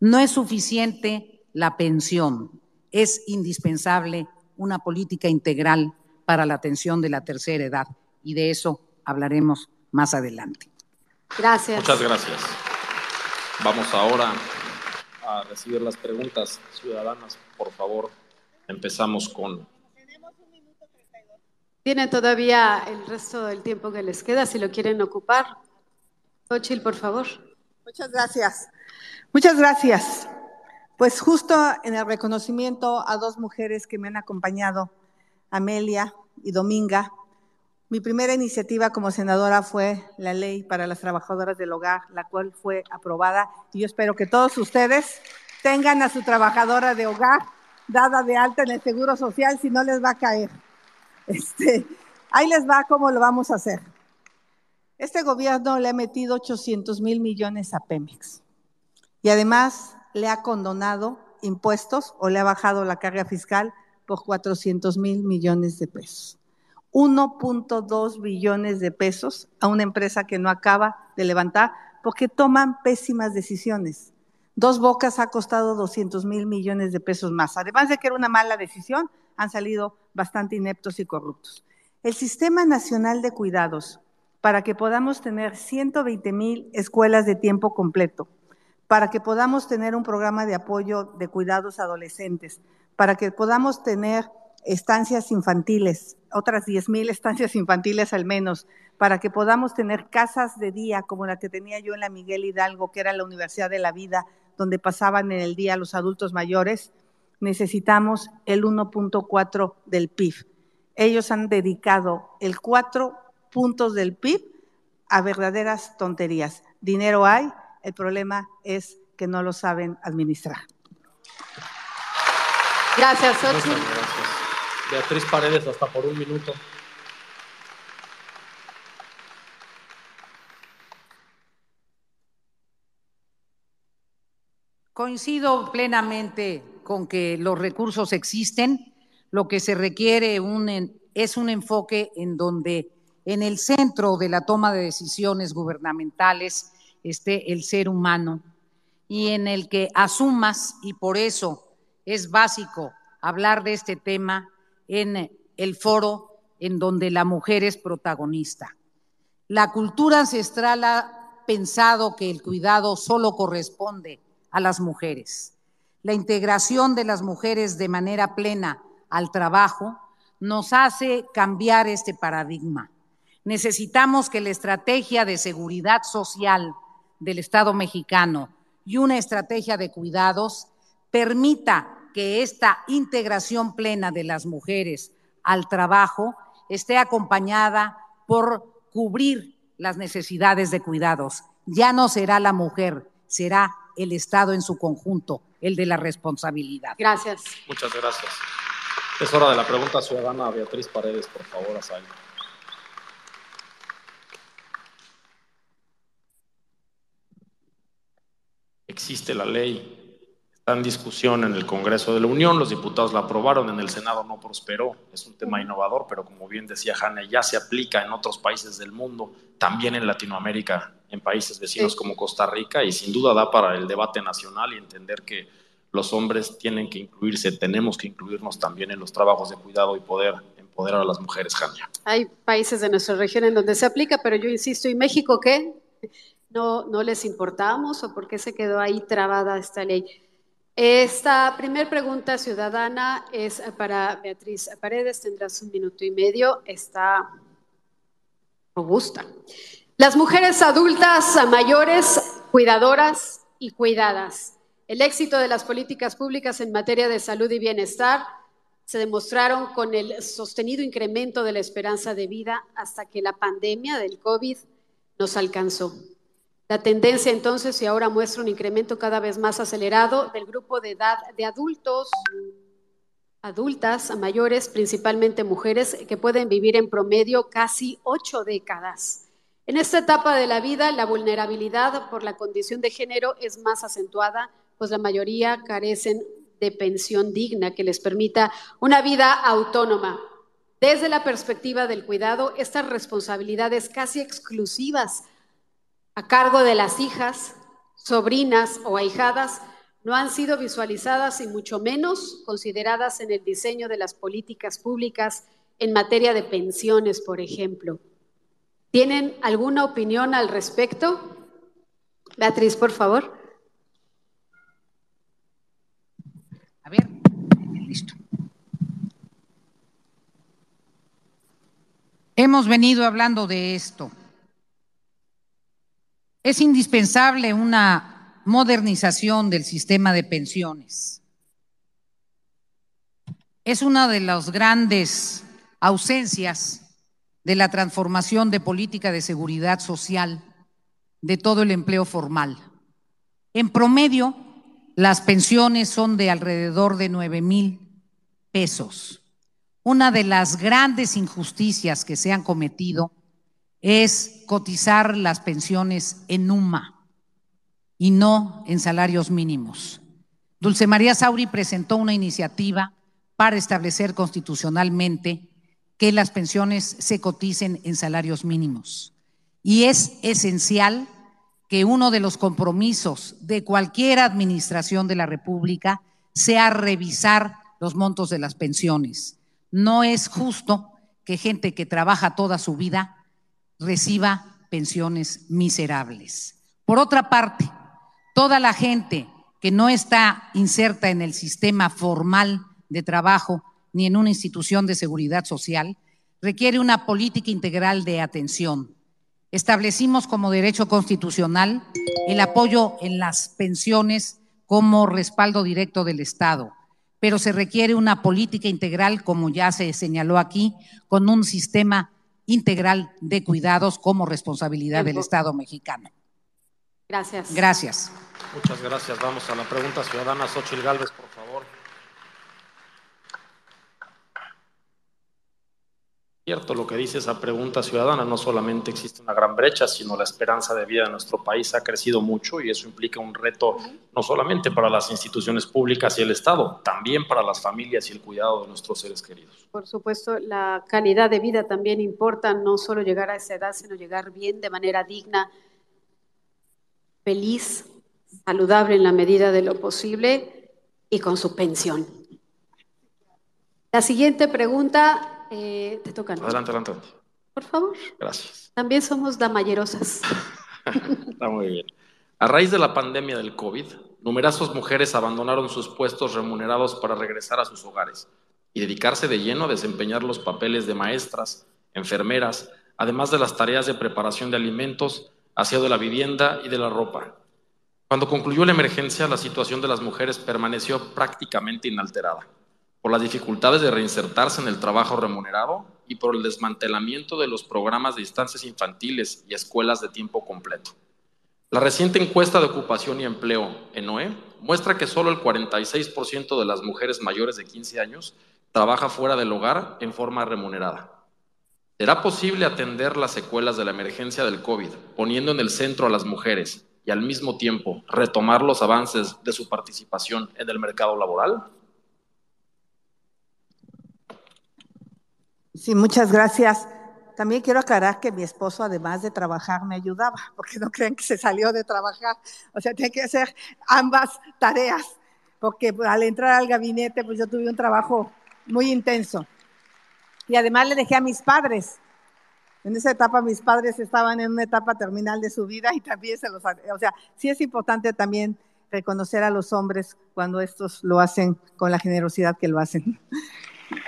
Speaker 15: No es suficiente la pensión, es indispensable una política integral para la atención de la tercera edad y de eso hablaremos más adelante.
Speaker 13: Gracias.
Speaker 11: Muchas gracias. Vamos ahora a recibir las preguntas ciudadanas. Por favor, empezamos con...
Speaker 13: Tienen todavía el resto del tiempo que les queda, si lo quieren ocupar. Ochil, por favor.
Speaker 14: Muchas gracias. Muchas gracias. Pues justo en el reconocimiento a dos mujeres que me han acompañado, Amelia y Dominga, mi primera iniciativa como senadora fue la ley para las trabajadoras del hogar, la cual fue aprobada y yo espero que todos ustedes tengan a su trabajadora de hogar dada de alta en el Seguro Social, si no les va a caer. Este, ahí les va cómo lo vamos a hacer. Este gobierno le ha metido 800 mil millones a Pemex y además le ha condonado impuestos o le ha bajado la carga fiscal por 400 mil millones de pesos. 1.2 billones de pesos a una empresa que no acaba de levantar porque toman pésimas decisiones. Dos Bocas ha costado 200 mil millones de pesos más. Además de que era una mala decisión, han salido bastante ineptos y corruptos. El Sistema Nacional de Cuidados, para que podamos tener 120 mil escuelas de tiempo completo, para que podamos tener un programa de apoyo de cuidados adolescentes, para que podamos tener estancias infantiles, otras 10.000 estancias infantiles al menos, para que podamos tener casas de día como la que tenía yo en la Miguel Hidalgo, que era la Universidad de la Vida, donde pasaban en el día los adultos mayores, necesitamos el 1.4 del PIB. Ellos han dedicado el 4 puntos del PIB a verdaderas tonterías. Dinero hay, el problema es que no lo saben administrar.
Speaker 13: Gracias.
Speaker 11: Muchas gracias. Beatriz Paredes, hasta por un minuto.
Speaker 15: Coincido plenamente con que los recursos existen. Lo que se requiere un, es un enfoque en donde en el centro de la toma de decisiones gubernamentales esté el ser humano y en el que asumas, y por eso es básico hablar de este tema en el foro en donde la mujer es protagonista. La cultura ancestral ha pensado que el cuidado solo corresponde a las mujeres. La integración de las mujeres de manera plena al trabajo nos hace cambiar este paradigma. Necesitamos que la estrategia de seguridad social del Estado mexicano y una estrategia de cuidados permita que esta integración plena de las mujeres al trabajo esté acompañada por cubrir las necesidades de cuidados. Ya no será la mujer, será el Estado en su conjunto, el de la responsabilidad.
Speaker 13: Gracias.
Speaker 11: Muchas gracias. Es hora de la pregunta ciudadana Beatriz Paredes, por favor, Asaya. Existe la ley, está en discusión en el Congreso de la Unión, los diputados la aprobaron, en el Senado no prosperó, es un tema innovador, pero como bien decía Hanna, ya se aplica en otros países del mundo, también en Latinoamérica, en países vecinos como Costa Rica, y sin duda da para el debate nacional y entender que los hombres tienen que incluirse, tenemos que incluirnos también en los trabajos de cuidado y poder empoderar a las mujeres, Jania.
Speaker 13: Hay países de nuestra región en donde se aplica, pero yo insisto, ¿y México qué? ¿No, no les importamos o por qué se quedó ahí trabada esta ley? Esta primera pregunta ciudadana es para Beatriz Paredes, tendrás un minuto y medio, está robusta. Las mujeres adultas, mayores, cuidadoras y cuidadas el éxito de las políticas públicas en materia de salud y bienestar se demostraron con el sostenido incremento de la esperanza de vida hasta que la pandemia del COVID nos alcanzó. La tendencia entonces y ahora muestra un incremento cada vez más acelerado del grupo de edad de adultos, adultas, mayores, principalmente mujeres, que pueden vivir en promedio casi ocho décadas. En esta etapa de la vida, la vulnerabilidad por la condición de género es más acentuada pues la mayoría carecen de pensión digna que les permita una vida autónoma. Desde la perspectiva del cuidado, estas responsabilidades casi exclusivas a cargo de las hijas, sobrinas o ahijadas no han sido visualizadas y mucho menos consideradas en el diseño de las políticas públicas en materia de pensiones, por ejemplo. ¿Tienen alguna opinión al respecto? Beatriz, por favor.
Speaker 15: Listo. Hemos venido hablando de esto. Es indispensable una modernización del sistema de pensiones. Es una de las grandes ausencias de la transformación de política de seguridad social de todo el empleo formal. En promedio, las pensiones son de alrededor de 9 mil pesos. Una de las grandes injusticias que se han cometido es cotizar las pensiones en UMA y no en salarios mínimos. Dulce María Sauri presentó una iniciativa para establecer constitucionalmente que las pensiones se coticen en salarios mínimos. Y es esencial que uno de los compromisos de cualquier administración de la República sea revisar los montos de las pensiones. No es justo que gente que trabaja toda su vida reciba pensiones miserables. Por otra parte, toda la gente que no está inserta en el sistema formal de trabajo ni en una institución de seguridad social requiere una política integral de atención Establecimos como derecho constitucional el apoyo en las pensiones como respaldo directo del Estado, pero se requiere una política integral, como ya se señaló aquí, con un sistema integral de cuidados como responsabilidad del Estado mexicano.
Speaker 13: Gracias.
Speaker 15: Gracias.
Speaker 11: Muchas gracias. Vamos a la pregunta ciudadana. Xochil Gálvez, por favor. Cierto lo que dice esa pregunta ciudadana, no solamente existe una gran brecha, sino la esperanza de vida en nuestro país ha crecido mucho y eso implica un reto no solamente para las instituciones públicas y el Estado, también para las familias y el cuidado de nuestros seres queridos.
Speaker 13: Por supuesto, la calidad de vida también importa, no solo llegar a esa edad, sino llegar bien, de manera digna, feliz, saludable en la medida de lo posible y con su pensión. La siguiente pregunta eh, te tocan.
Speaker 11: Adelante, adelante.
Speaker 13: Por favor.
Speaker 11: Gracias.
Speaker 13: También somos damayerosas. <laughs>
Speaker 11: Está muy bien. A raíz de la pandemia del COVID, numerosas mujeres abandonaron sus puestos remunerados para regresar a sus hogares y dedicarse de lleno a desempeñar los papeles de maestras, enfermeras, además de las tareas de preparación de alimentos, aseo de la vivienda y de la ropa. Cuando concluyó la emergencia, la situación de las mujeres permaneció prácticamente inalterada por las dificultades de reinsertarse en el trabajo remunerado y por el desmantelamiento de los programas de instancias infantiles y escuelas de tiempo completo. La reciente encuesta de ocupación y empleo, ENOE, muestra que solo el 46% de las mujeres mayores de 15 años trabaja fuera del hogar en forma remunerada. ¿Será posible atender las secuelas de la emergencia del COVID poniendo en el centro a las mujeres y al mismo tiempo retomar los avances de su participación en el mercado laboral?
Speaker 14: Sí, muchas gracias. También quiero aclarar que mi esposo, además de trabajar, me ayudaba, <laughs> porque no creen que se salió de trabajar. O sea, tiene que hacer ambas tareas, porque al entrar al gabinete, pues yo tuve un trabajo muy intenso. Y además le dejé a mis padres. En esa etapa mis padres estaban en una etapa terminal de su vida y también se los... O sea, sí es importante también reconocer a los hombres cuando estos lo hacen con la generosidad que lo hacen.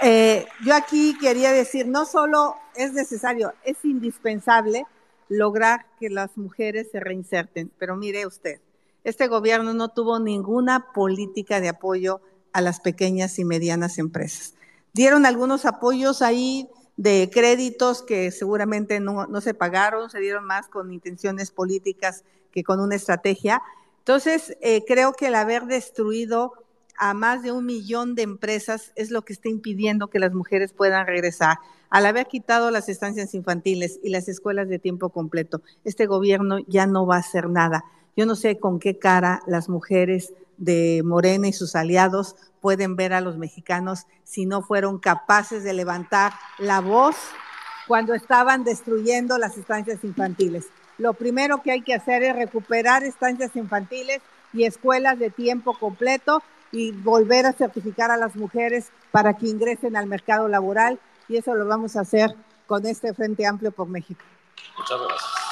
Speaker 14: Eh, yo aquí quería decir, no solo es necesario, es indispensable lograr que las mujeres se reinserten, pero mire usted, este gobierno no tuvo ninguna política de apoyo a las pequeñas y medianas empresas. Dieron algunos apoyos ahí de créditos que seguramente no, se pagaron, se dieron más con intenciones políticas que con una estrategia. Entonces, eh, creo que el haber destruido a más de un millón de empresas es lo que está impidiendo que las mujeres puedan regresar. Al haber quitado las estancias infantiles y las escuelas de tiempo completo, este gobierno ya no va a hacer nada. Yo no sé con qué cara las mujeres de Morena y sus aliados pueden ver a los mexicanos si no fueron capaces de levantar la voz cuando estaban destruyendo las estancias infantiles. Lo primero que hay que hacer es recuperar estancias infantiles y escuelas de tiempo completo y volver a certificar a las mujeres para que ingresen al mercado laboral y eso lo vamos a hacer con este Frente Amplio por México.
Speaker 11: Muchas gracias.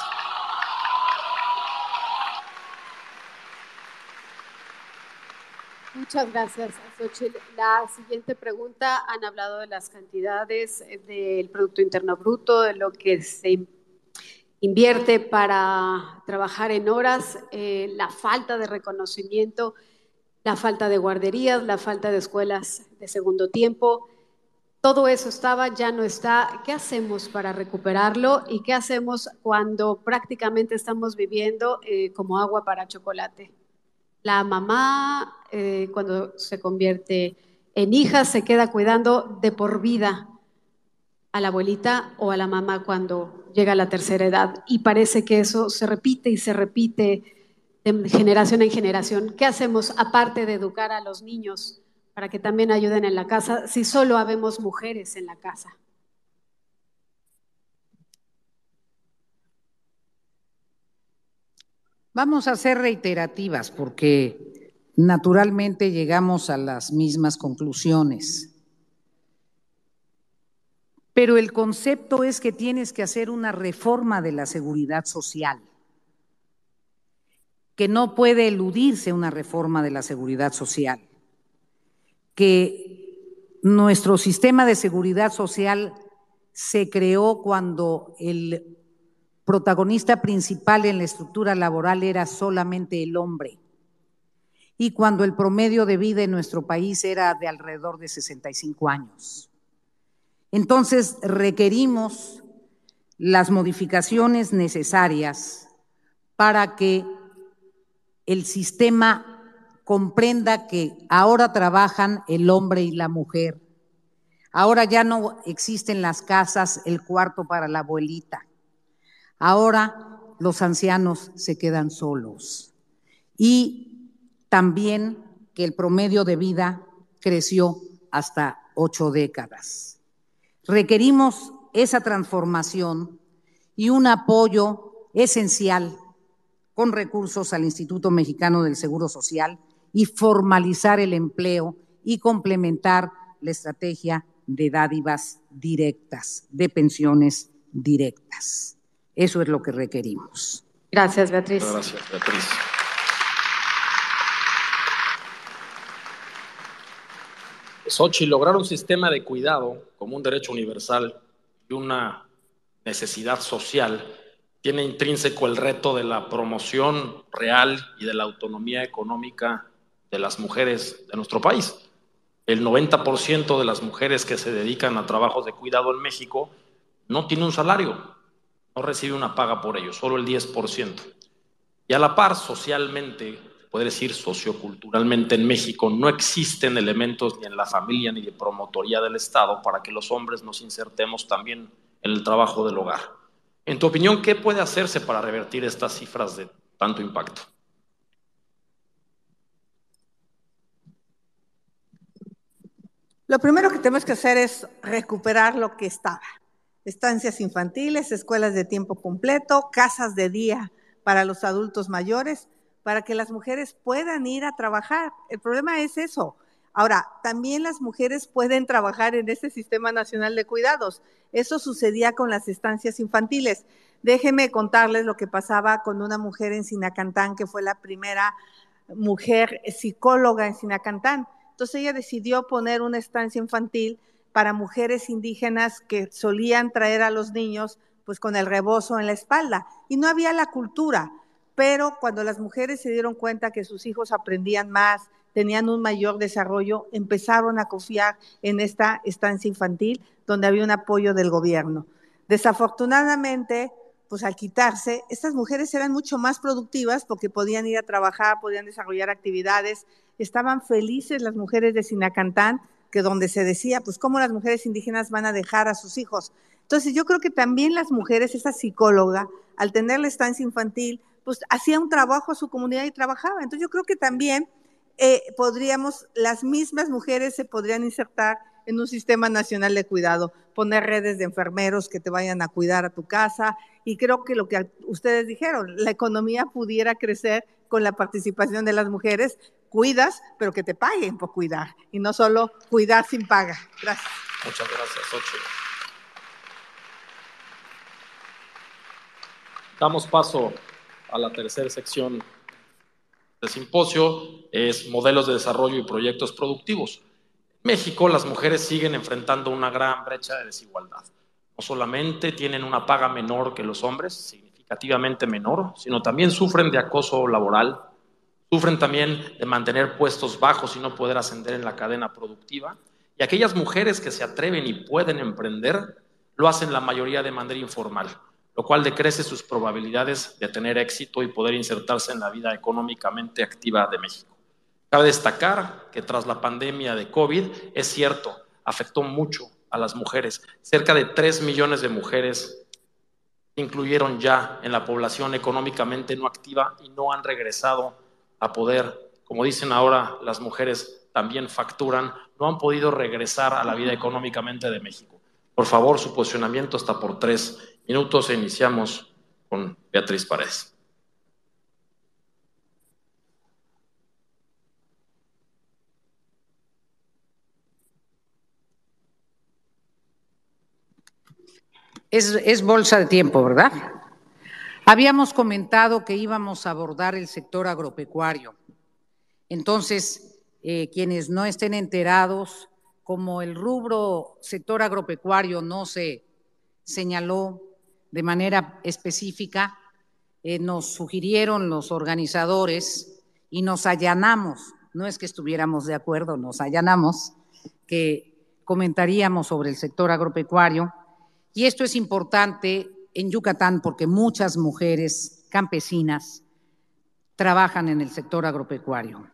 Speaker 13: Muchas gracias, Xochitl. La siguiente pregunta, han hablado de las cantidades del Producto Interno Bruto, de lo que se invierte para trabajar en horas, eh, la falta de reconocimiento, la falta de guarderías, la falta de escuelas de segundo tiempo. Todo eso estaba, ya no está. ¿Qué hacemos para recuperarlo y qué hacemos cuando prácticamente estamos viviendo eh, como agua para chocolate? La mamá, eh, cuando se convierte en hija, se queda cuidando de por vida a la abuelita o a la mamá cuando llega a la tercera edad. Y parece que eso se repite y se repite de generación en generación. ¿Qué hacemos aparte de educar a los niños para que también ayuden en la casa si solo habemos mujeres en la casa?
Speaker 15: Vamos a ser reiterativas porque naturalmente llegamos a las mismas conclusiones. Pero el concepto es que tienes que hacer una reforma de la seguridad social, que no puede eludirse una reforma de la seguridad social, que nuestro sistema de seguridad social se creó cuando el protagonista principal en la estructura laboral era solamente el hombre. Y cuando el promedio de vida en nuestro país era de alrededor de 65 años. Entonces requerimos las modificaciones necesarias para que el sistema comprenda que ahora trabajan el hombre y la mujer. Ahora ya no existen las casas, el cuarto para la abuelita Ahora los ancianos se quedan solos. Y también que el promedio de vida creció hasta ocho décadas. Requerimos esa transformación y un apoyo esencial con recursos al Instituto Mexicano del Seguro Social y formalizar el empleo y complementar la estrategia de dádivas directas, de pensiones directas. Eso es lo que requerimos.
Speaker 13: Gracias, Beatriz.
Speaker 11: Gracias, Beatriz. Sochi, lograr un sistema de cuidado como un derecho universal y una necesidad social tiene intrínseco el reto de la promoción real y de la autonomía económica de las mujeres de nuestro país. El 90% de las mujeres que se dedican a trabajos de cuidado en México no tiene un salario, no recibe una paga por ello, solo el 10%. Y a la par, socialmente, puede decir socioculturalmente en México, no existen elementos ni en la familia ni de promotoría del Estado para que los hombres nos insertemos también en el trabajo del hogar. En tu opinión, ¿qué puede hacerse para revertir estas cifras de tanto impacto.
Speaker 14: Lo primero que tenemos que hacer es recuperar lo que estaba. Estancias infantiles, escuelas de tiempo completo, casas de día para los adultos mayores, para que las mujeres puedan ir a trabajar. El problema es eso. Ahora, también las mujeres pueden trabajar en ese Sistema Nacional de Cuidados. Eso sucedía con las estancias infantiles. Déjenme contarles lo que pasaba con una mujer en Sinacantán, que fue la primera mujer psicóloga en Sinacantán. Entonces ella decidió poner una estancia infantil para mujeres indígenas que solían traer a los niños pues con el rebozo en la espalda y no había la cultura, pero cuando las mujeres se dieron cuenta que sus hijos aprendían más, tenían un mayor desarrollo, empezaron a confiar en esta estancia infantil donde había un apoyo del gobierno. Desafortunadamente, pues al quitarse, estas mujeres eran mucho más productivas porque podían ir a trabajar, podían desarrollar actividades, estaban felices las mujeres de Sinacantán, que donde se decía, pues cómo las mujeres indígenas van a dejar a sus hijos. Entonces yo creo que también las mujeres, esa psicóloga, al tener la estancia infantil, pues hacía un trabajo a su comunidad y trabajaba. Entonces yo creo que también eh, podríamos, las mismas mujeres se podrían insertar en un sistema nacional de cuidado, poner redes de enfermeros que te vayan a cuidar a tu casa. Y creo que lo que ustedes dijeron, la economía pudiera crecer con la participación de las mujeres. Cuidas, pero que te paguen por cuidar y no solo cuidar sin paga. Gracias.
Speaker 11: Muchas gracias, Ocho. Damos paso a la tercera sección del simposio, es modelos de desarrollo y proyectos productivos. En México, las mujeres siguen enfrentando una gran brecha de desigualdad. No solamente tienen una paga menor que los hombres, significativamente menor, sino también sufren de acoso laboral, sufren también de mantener puestos bajos y no poder ascender en la cadena productiva. Y aquellas mujeres que se atreven y pueden emprender, lo hacen la mayoría de manera informal lo cual decrece sus probabilidades de tener éxito y poder insertarse en la vida económicamente activa de México. Cabe destacar que tras la pandemia de COVID, es cierto, afectó mucho a las mujeres. Cerca de 3 millones de mujeres incluyeron ya en la población económicamente no activa y no han regresado a poder, como dicen ahora las mujeres también facturan, no han podido regresar a la vida económicamente de México. Por favor, su posicionamiento está por tres minutos e iniciamos con Beatriz Paredes.
Speaker 15: Es, es, bolsa de tiempo, ¿verdad? Habíamos comentado que íbamos a abordar el sector agropecuario. Entonces, eh, quienes no estén enterados, como el rubro sector agropecuario no se señaló de manera específica, eh, nos sugirieron los organizadores y nos allanamos, no es que estuviéramos de acuerdo, nos allanamos, que comentaríamos sobre el sector agropecuario. Y esto es importante en Yucatán porque muchas mujeres campesinas trabajan en el sector agropecuario.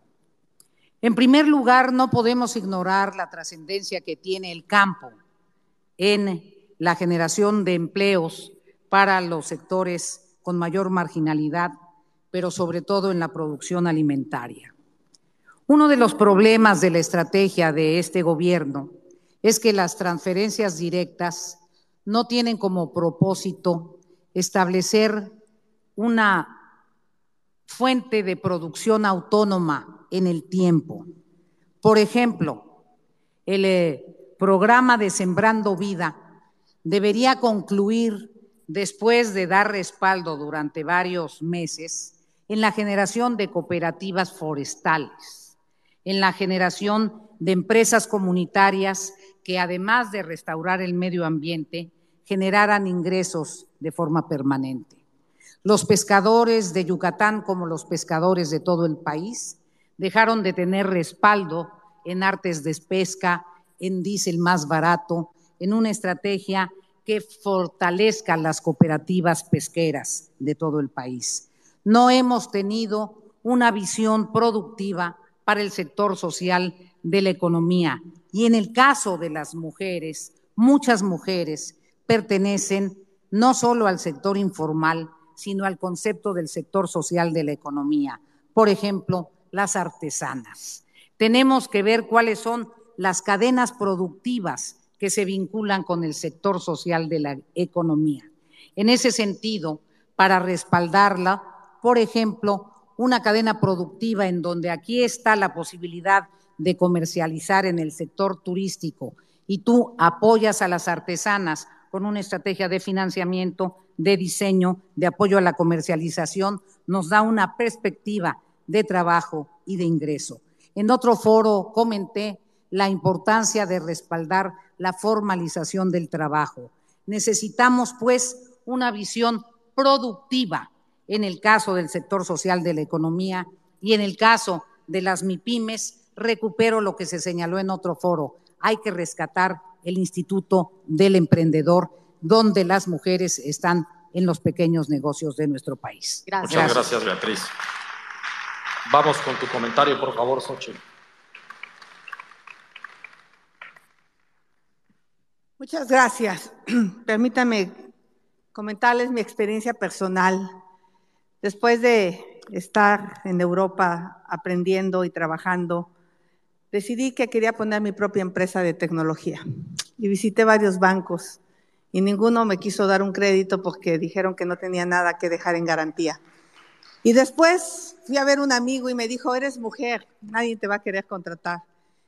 Speaker 15: En primer lugar, no podemos ignorar la trascendencia que tiene el campo en la generación de empleos para los sectores con mayor marginalidad, pero sobre todo en la producción alimentaria. Uno de los problemas de la estrategia de este gobierno es que las transferencias directas no tienen como propósito establecer una fuente de producción autónoma en el tiempo. Por ejemplo, el eh, programa de Sembrando Vida debería concluir después de dar respaldo durante varios meses en la generación de cooperativas forestales, en la generación de empresas comunitarias que además de restaurar el medio ambiente, generaran ingresos de forma permanente. Los pescadores de Yucatán, como los pescadores de todo el país, dejaron de tener respaldo en artes de pesca, en diésel más barato, en una estrategia que fortalezca las cooperativas pesqueras de todo el país. No hemos tenido una visión productiva para el sector social de la economía. Y en el caso de las mujeres, muchas mujeres pertenecen no solo al sector informal, sino al concepto del sector social de la economía. Por ejemplo, las artesanas. Tenemos que ver cuáles son las cadenas productivas que se vinculan con el sector social de la economía. En ese sentido, para respaldarla, por ejemplo, una cadena productiva en donde aquí está la posibilidad de comercializar en el sector turístico y tú apoyas a las artesanas con una estrategia de financiamiento, de diseño, de apoyo a la comercialización, nos da una perspectiva de trabajo y de ingreso. En otro foro comenté la importancia de respaldar la formalización del trabajo. Necesitamos, pues, una visión productiva en el caso del sector social de la economía y en el caso de las MIPIMES, recupero lo que se señaló en otro foro. Hay que rescatar el Instituto del Emprendedor, donde las mujeres están en los pequeños negocios de nuestro país.
Speaker 11: Gracias. Muchas gracias, Beatriz. Vamos con tu comentario, por favor, Xochitl.
Speaker 14: Muchas gracias. <clears throat> Permítame comentarles mi experiencia personal. Después de estar en Europa aprendiendo y trabajando, decidí que quería poner mi propia empresa de tecnología y visité varios bancos y ninguno me quiso dar un crédito porque dijeron que no tenía nada que dejar en garantía. Y después fui a ver un amigo y me dijo, eres mujer, nadie te va a querer contratar.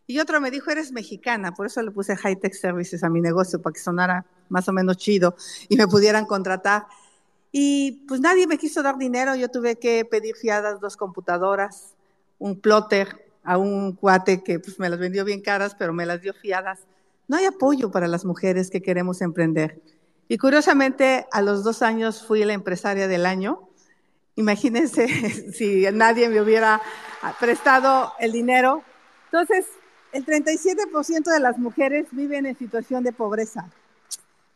Speaker 14: Y otro me dijo, eres mexicana, por eso le puse High Tech Services a mi negocio, para que sonara más o menos chido y me pudieran contratar. Y pues nadie me quiso dar dinero, yo tuve que pedir fiadas dos computadoras, un plotter a un cuate que pues, me las vendió bien caras, pero me las dio fiadas. No hay apoyo para las mujeres que queremos emprender. Y curiosamente, a los dos años fui la empresaria del año. Imagínense <laughs> si nadie me hubiera prestado el dinero. Entonces, el 37% de las mujeres viven en situación de pobreza,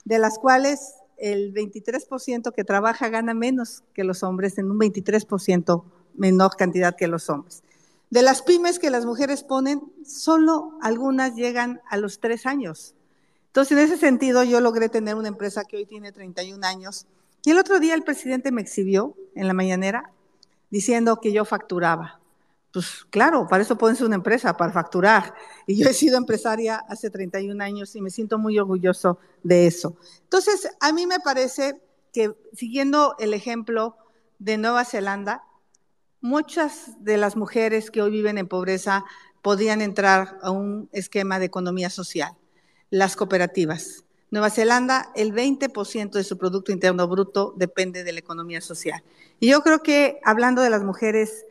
Speaker 14: de las cuales el 23% que trabaja gana menos que los hombres, en un 23% menor cantidad que los hombres. De las pymes que las mujeres ponen, solo algunas llegan a los tres años. Entonces, en ese sentido, yo logré tener una empresa que hoy tiene 31 años. Y el otro día el presidente me exhibió en la mañanera diciendo que yo facturaba. Pues claro, para eso ser una empresa, para facturar. Y yo he sido empresaria hace 31 años y me siento muy orgulloso de eso. Entonces, a mí me parece que siguiendo el ejemplo de Nueva Zelanda, muchas de las mujeres que hoy viven en pobreza podrían entrar a un esquema de economía social, las cooperativas. Nueva Zelanda, el 20% de su Producto Interno Bruto depende de la economía social. Y yo creo que hablando de las mujeres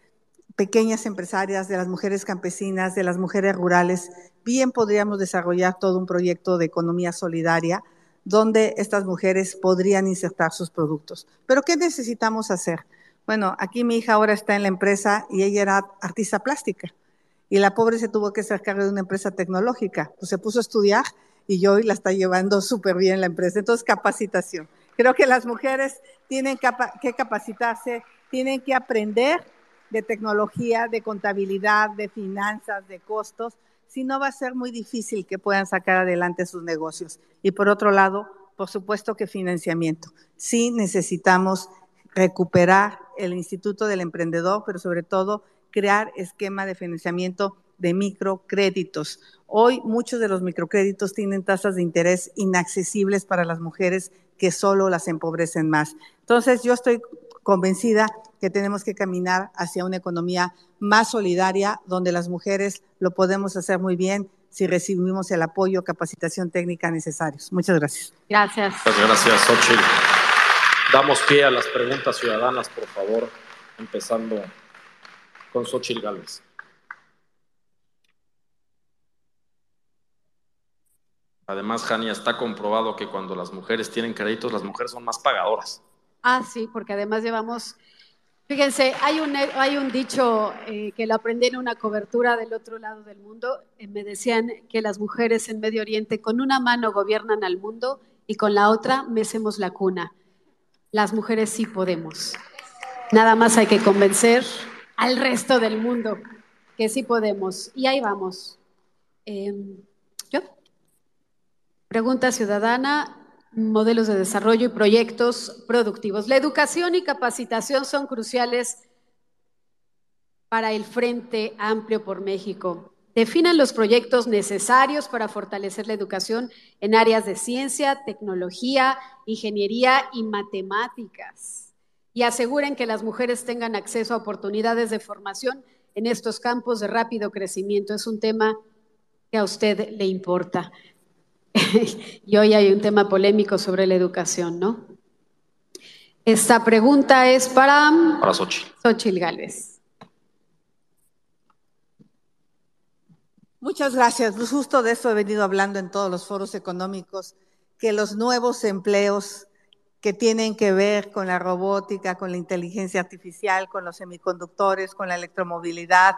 Speaker 14: pequeñas empresarias, de las mujeres campesinas, de las mujeres rurales, bien podríamos desarrollar todo un proyecto de economía solidaria donde estas mujeres podrían insertar sus productos. Pero ¿qué necesitamos hacer? Bueno, aquí mi hija ahora está en la empresa y ella era artista plástica y la pobre se tuvo que hacer cargo de una empresa tecnológica. Pues se puso a estudiar y hoy la está llevando súper bien la empresa. Entonces, capacitación. Creo que las mujeres tienen que capacitarse, tienen que aprender de tecnología, de contabilidad, de finanzas, de costos, si no va a ser muy difícil que puedan sacar adelante sus negocios. Y por otro lado, por supuesto que financiamiento. Sí necesitamos recuperar el Instituto del Emprendedor, pero sobre todo crear esquema de financiamiento de microcréditos. Hoy muchos de los microcréditos tienen tasas de interés inaccesibles para las mujeres que solo las empobrecen más. Entonces, yo estoy convencida que tenemos que caminar hacia una economía más solidaria, donde las mujeres lo podemos hacer muy bien si recibimos el apoyo, capacitación técnica necesarios. Muchas gracias.
Speaker 13: Gracias.
Speaker 11: Muchas gracias, Xochitl. Damos pie a las preguntas ciudadanas, por favor, empezando con Xochitl Gálvez. Además, Jania, está comprobado que cuando las mujeres tienen créditos, las mujeres son más pagadoras.
Speaker 13: Ah, sí, porque además llevamos, fíjense, hay un, dicho eh, que lo aprendí en una cobertura del otro lado del mundo. Eh, me decían que las mujeres en Medio Oriente con una mano gobiernan al mundo y con la otra mecemos la cuna. Las mujeres sí podemos. Nada más hay que convencer al resto del mundo que sí podemos. Y ahí vamos. Em, ¿Yo? Pregunta ciudadana modelos de desarrollo y proyectos productivos. La educación y capacitación son cruciales para el Frente Amplio por México. Definan los proyectos necesarios para fortalecer la educación en áreas de ciencia, tecnología, ingeniería y matemáticas. Y aseguren que las mujeres tengan acceso a oportunidades de formación en estos campos de rápido crecimiento. Es un tema que a usted le importa. <laughs> y hoy hay un tema polémico sobre la educación, ¿no? Esta pregunta es para...
Speaker 11: Para Xochitl.
Speaker 13: Xochitl Gálvez.
Speaker 14: Muchas gracias. Pues justo de eso he venido hablando en todos los foros económicos, que los nuevos empleos que tienen que ver con la robótica, con la inteligencia artificial, con los semiconductores, con la electromovilidad,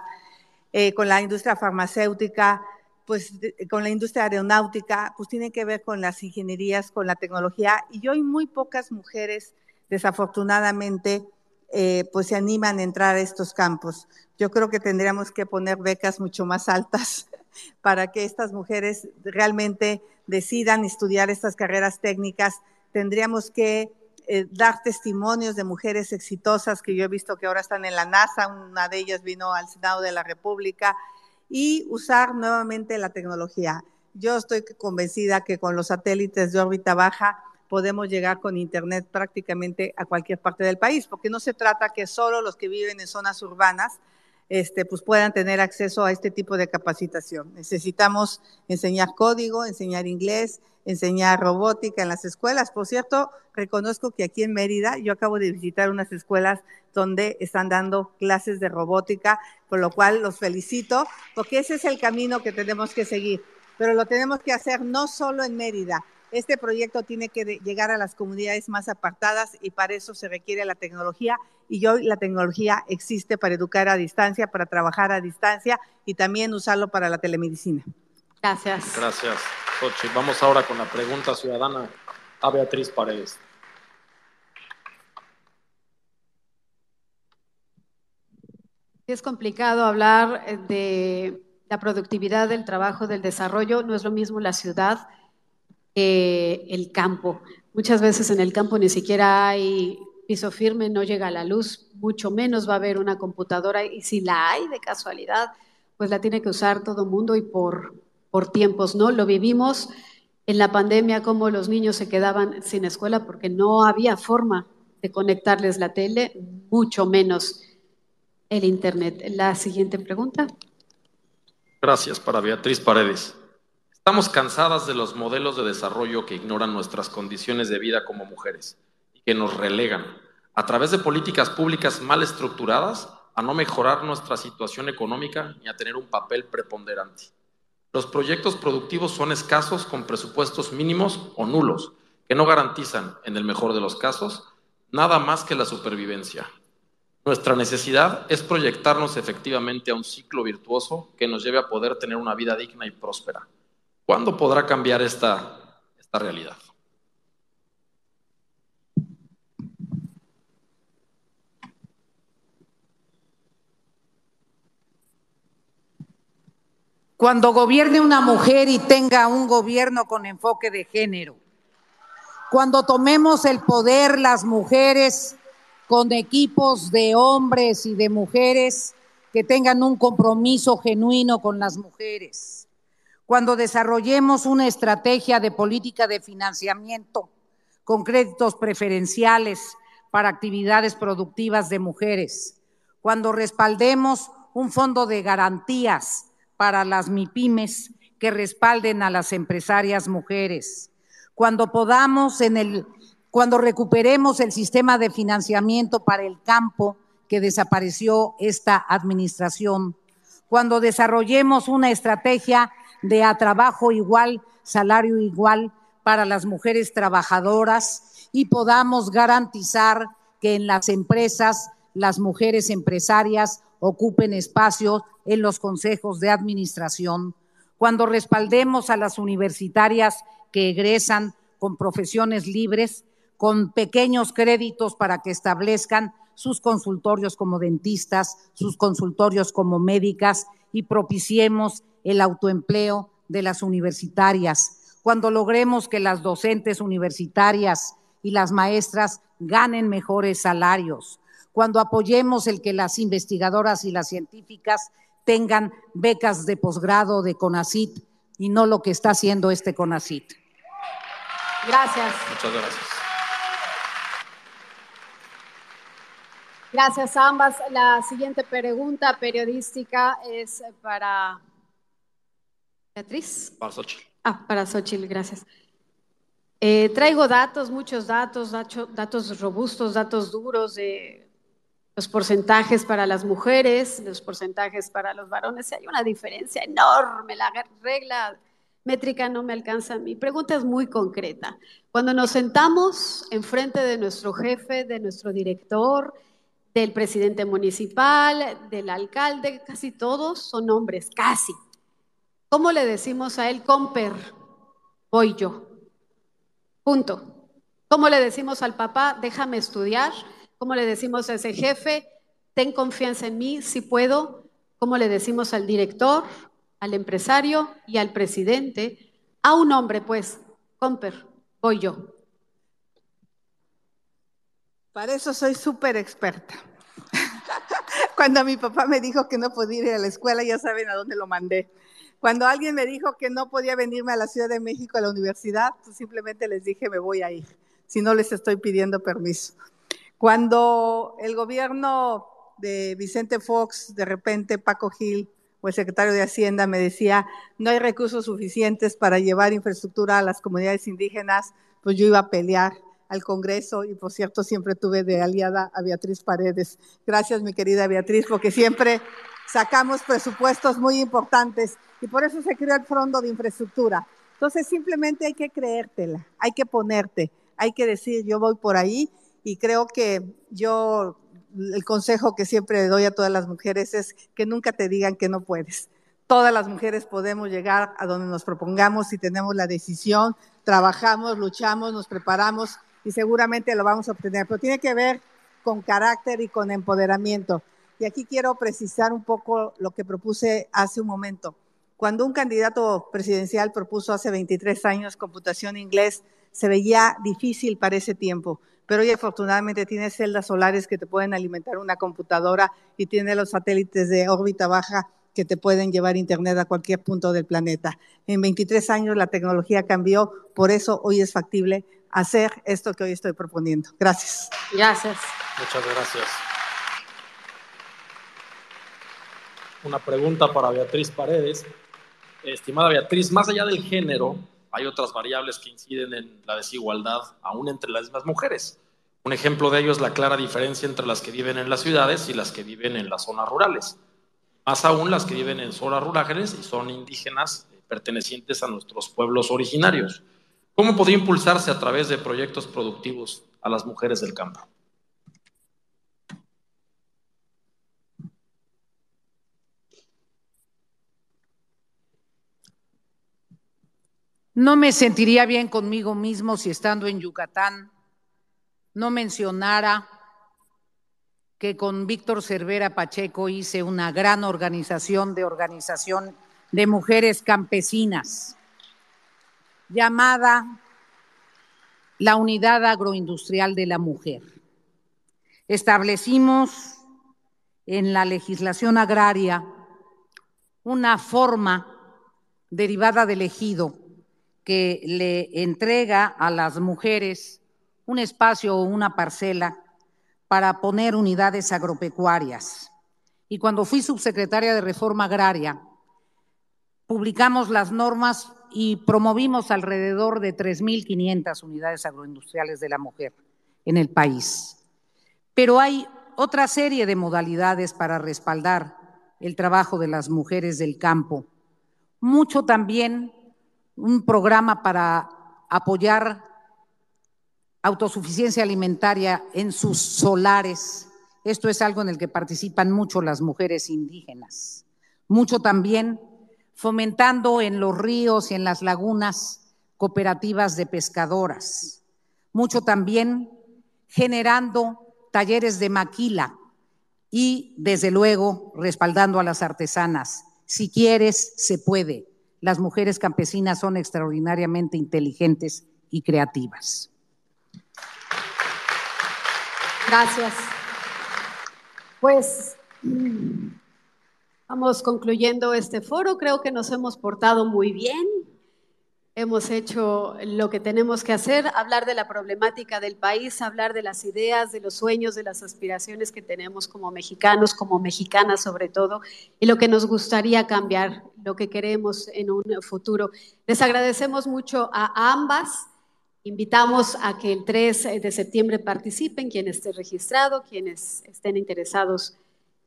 Speaker 14: eh, con la industria farmacéutica, pues con la industria aeronáutica, pues tiene que ver con las ingenierías, con la tecnología. Y hoy muy pocas mujeres, desafortunadamente, eh, pues se animan a entrar a estos campos. Yo creo que tendríamos que poner becas mucho más altas <laughs> para que estas mujeres realmente decidan estudiar estas carreras técnicas. Tendríamos que eh, dar testimonios de mujeres exitosas que yo he visto que ahora están en la NASA, una de ellas vino al Senado de la República, y usar nuevamente la tecnología. Yo estoy convencida que con los satélites de órbita baja podemos llegar con Internet prácticamente a cualquier parte del país, porque no se trata que solo los que viven en zonas urbanas este, pues puedan tener acceso a este tipo de capacitación. Necesitamos enseñar código, enseñar inglés, enseñar robótica en las escuelas. Por cierto, reconozco que aquí en Mérida yo acabo de visitar unas escuelas donde están dando clases de robótica, por lo cual los felicito, porque ese es el camino que tenemos que seguir. Pero lo tenemos que hacer no solo en Mérida. Este proyecto tiene que llegar a las comunidades más apartadas y para eso se requiere la tecnología y hoy la tecnología existe para educar a distancia, para trabajar a distancia y también usarlo para la telemedicina.
Speaker 13: Gracias.
Speaker 11: Gracias, Xochitl. Vamos ahora con la pregunta ciudadana a Beatriz Paredes.
Speaker 13: Es complicado hablar eh, de la productividad del trabajo, del desarrollo. No es lo mismo la ciudad que el campo. Muchas veces en el campo ni siquiera hay piso firme, no llega la luz, mucho menos va a haber una computadora y si la hay de casualidad, pues la tiene que usar todo mundo y por, por tiempos, ¿no? Lo vivimos en la pandemia, como los niños se quedaban sin escuela porque no había forma de conectarles la tele, mucho menos el Internet. La siguiente pregunta.
Speaker 11: Gracias para Beatriz Paredes. Estamos cansadas de los modelos de desarrollo que ignoran nuestras condiciones de vida como mujeres y que nos relegan a través de políticas públicas mal estructuradas a no mejorar nuestra situación económica ni a tener un papel preponderante. Los proyectos productivos son escasos con presupuestos mínimos o nulos, que no garantizan, en el mejor de los casos, nada más que la supervivencia. Nuestra necesidad es proyectarnos efectivamente a un ciclo virtuoso que nos lleve a poder tener una vida digna y próspera. ¿Cuándo podrá cambiar esta, esta realidad?
Speaker 15: cuando gobierne una mujer y tenga un gobierno con enfoque de género, cuando tomemos el poder las mujeres con equipos de hombres y de mujeres que tengan un compromiso genuino con las mujeres, cuando desarrollemos una estrategia de política de financiamiento con créditos preferenciales para actividades productivas de mujeres, cuando respaldemos un fondo de garantías para las MIPIMES que respalden a las empresarias mujeres. Cuando podamos en el cuando recuperemos el sistema de financiamiento para el campo que desapareció esta administración, cuando desarrollemos una estrategia de a trabajo igual, salario igual para las mujeres trabajadoras y podamos garantizar que en las empresas las mujeres empresarias ocupen espacios en los consejos de administración, cuando respaldemos a las universitarias que egresan con profesiones libres, con pequeños créditos para que establezcan sus consultorios como dentistas, sus consultorios como médicas y propiciemos el autoempleo de las universitarias, cuando logremos que las docentes universitarias y las maestras ganen mejores salarios, cuando apoyemos el que las investigadoras y las científicas tengan becas de posgrado de CONACIT y no lo que está haciendo este CONACIT.
Speaker 13: Gracias.
Speaker 11: Muchas gracias.
Speaker 13: Gracias a ambas. La siguiente pregunta periodística es para Beatriz.
Speaker 11: Para Xochitl.
Speaker 13: Ah, para Xochitl, gracias. Eh, traigo datos, muchos datos, datos robustos, datos duros de los porcentajes para las mujeres, los porcentajes para los varones. Hay una diferencia enorme. La regla métrica no me alcanza. Mi pregunta es muy concreta. Cuando nos sentamos enfrente de nuestro jefe, de nuestro director, del presidente municipal, del alcalde, casi todos son hombres, casi. ¿Cómo le decimos a él, comper? Voy yo. Punto. ¿Cómo le decimos al papá, déjame estudiar? ¿Cómo le decimos a ese jefe, ten confianza en mí, si puedo? ¿Cómo le decimos al director, al empresario y al presidente? A un hombre, pues, comper, voy yo.
Speaker 14: Para eso soy súper experta. <laughs> Cuando mi papá me dijo que no podía ir a la escuela, ya saben a dónde lo mandé. Cuando alguien me dijo que no podía venirme a la Ciudad de México a la universidad, pues simplemente les dije, me voy a ir, si no les estoy pidiendo permiso. Cuando el gobierno de Vicente Fox, de repente Paco Gil o el secretario de Hacienda me decía, no hay recursos suficientes para llevar infraestructura a las comunidades indígenas, pues yo iba a pelear al Congreso y por cierto siempre tuve de aliada a Beatriz Paredes. Gracias mi querida Beatriz, porque siempre sacamos presupuestos muy importantes y por eso se creó el Fondo de Infraestructura. Entonces simplemente hay que creértela, hay que ponerte, hay que decir yo voy por ahí y creo que yo el consejo que siempre doy a todas las mujeres es que nunca te digan que no puedes. Todas las mujeres podemos llegar a donde nos propongamos si tenemos la decisión, trabajamos, luchamos, nos preparamos y seguramente lo vamos a obtener, pero tiene que ver con carácter y con empoderamiento. Y aquí quiero precisar un poco lo que propuse hace un momento. Cuando un candidato presidencial propuso hace 23 años computación inglés, se veía difícil para ese tiempo, pero hoy afortunadamente tiene celdas solares que te pueden alimentar una computadora y tiene los satélites de órbita baja que te pueden llevar internet a cualquier punto del planeta. En 23 años la tecnología cambió, por eso hoy es factible hacer esto que hoy estoy proponiendo. Gracias.
Speaker 13: Gracias.
Speaker 11: Muchas gracias. Una pregunta para Beatriz Paredes. Estimada Beatriz, más allá del género, hay otras variables que inciden en la desigualdad aún entre las mismas mujeres. Un ejemplo de ello es la clara diferencia entre las que viven en las ciudades y las que viven en las zonas rurales. Más aún las que viven en zonas rurales y son indígenas eh, pertenecientes a nuestros pueblos originarios. ¿Cómo podría impulsarse a través de proyectos productivos a las mujeres del campo?
Speaker 15: No me sentiría bien conmigo mismo si estando en Yucatán no mencionara que con Víctor Cervera Pacheco hice una gran organización de organización de mujeres campesinas llamada la Unidad Agroindustrial de la Mujer. Establecimos en la legislación agraria una forma derivada del ejido que le entrega a las mujeres un espacio o una parcela para poner unidades agropecuarias. Y cuando fui subsecretaria de Reforma Agraria, publicamos las normas y promovimos alrededor de 3.500 unidades agroindustriales de la mujer en el país. Pero hay otra serie de modalidades para respaldar el trabajo de las mujeres del campo. Mucho también un programa para apoyar autosuficiencia alimentaria en sus solares. Esto es algo en el que participan mucho las mujeres indígenas. Mucho también fomentando en los ríos y en las lagunas cooperativas de pescadoras, mucho también generando talleres de maquila y, desde luego, respaldando a las artesanas. Si quieres, se puede. Las mujeres campesinas son extraordinariamente inteligentes y creativas.
Speaker 13: Gracias. Pues vamos concluyendo este foro. Creo que nos hemos portado muy bien. Hemos hecho lo que tenemos que hacer, hablar de la problemática del país, hablar de las ideas, de los sueños, de las aspiraciones que tenemos como mexicanos, como mexicanas sobre todo, y lo que nos gustaría cambiar, lo que queremos en un futuro. Les agradecemos mucho a ambas. Invitamos a que el 3 de septiembre participen, quien esté registrado, quienes estén interesados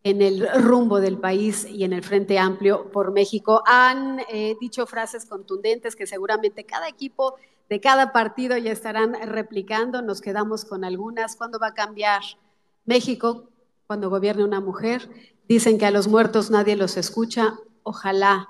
Speaker 13: en el rumbo del país y en el Frente Amplio por México. Han eh, dicho frases contundentes que seguramente cada equipo de cada partido ya estarán replicando. Nos quedamos con algunas. ¿Cuándo va a cambiar México? Cuando gobierne una mujer. Dicen que a los muertos nadie los escucha. Ojalá,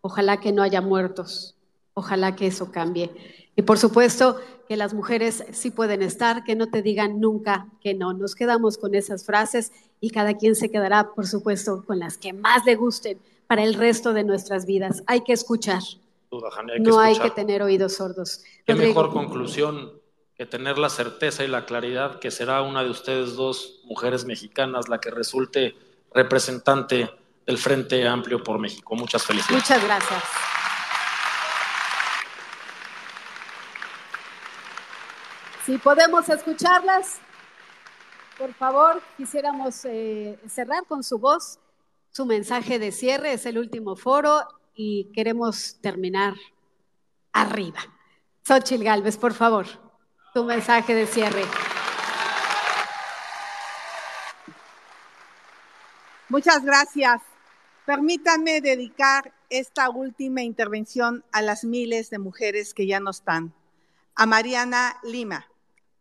Speaker 13: ojalá que no haya muertos. Ojalá que eso cambie. Y por supuesto que las mujeres sí pueden estar, que no te digan nunca que no. Nos quedamos con esas frases y cada quien se quedará, por supuesto, con las que más le gusten para el resto de nuestras vidas. Hay que escuchar. no hay que tener oídos sordos.
Speaker 11: Qué mejor conclusión que tener la certeza y la claridad que será una de ustedes dos mujeres mexicanas la que resulte representante del Frente Amplio por México. Muchas felicidades.
Speaker 13: Muchas gracias. Si podemos escucharlas, por favor, quisiéramos eh, cerrar con su voz su mensaje de cierre. Es el último foro y queremos terminar arriba. Xochil Galvez, por favor, tu mensaje de cierre.
Speaker 14: Muchas gracias. Permítanme dedicar esta última intervención a las miles de mujeres que ya no están. A Mariana Lima,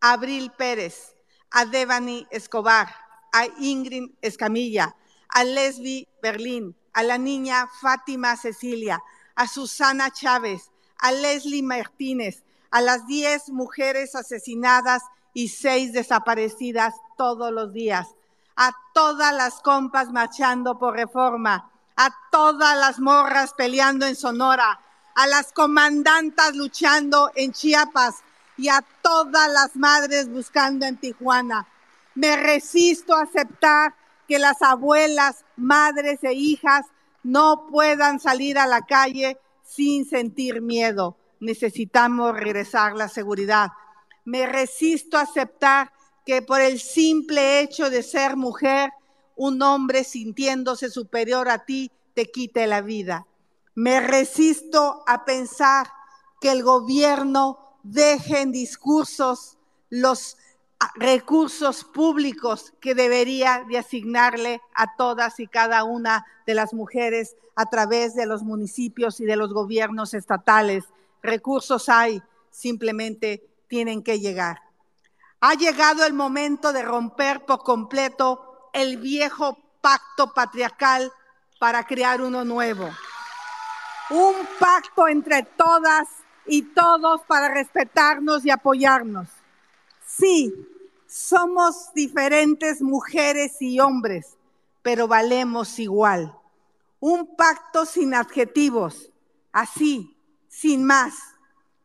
Speaker 14: Abril Pérez, a Devani Escobar, a Ingrid Escamilla, a Leslie Berlín, a la niña Fátima Cecilia, a Susana Chávez, a Leslie Martínez, a las 10 mujeres asesinadas y 6 desaparecidas todos los días, a todas las compas marchando por reforma, a todas las morras peleando en Sonora, a las comandantas luchando en Chiapas, y a todas las madres buscando en Tijuana. Me resisto a aceptar que las abuelas, madres e hijas no puedan salir a la calle sin sentir miedo. Necesitamos regresar la seguridad. Me resisto a aceptar que por el simple hecho de ser mujer, un hombre sintiéndose superior a ti te quite la vida. Me resisto a pensar que el gobierno dejen discursos los ah, recursos públicos que debería de asignarle a todas y cada una de las mujeres a través de los municipios y de los gobiernos estatales. Recursos hay, simplemente tienen que llegar. Ha llegado el momento de romper por completo el viejo pacto patriarcal para crear uno nuevo. Un pacto entre todas y todos para respetarnos y apoyarnos. Sí, somos diferentes mujeres y hombres, pero valemos igual. Un pacto sin adjetivos, así, sin más.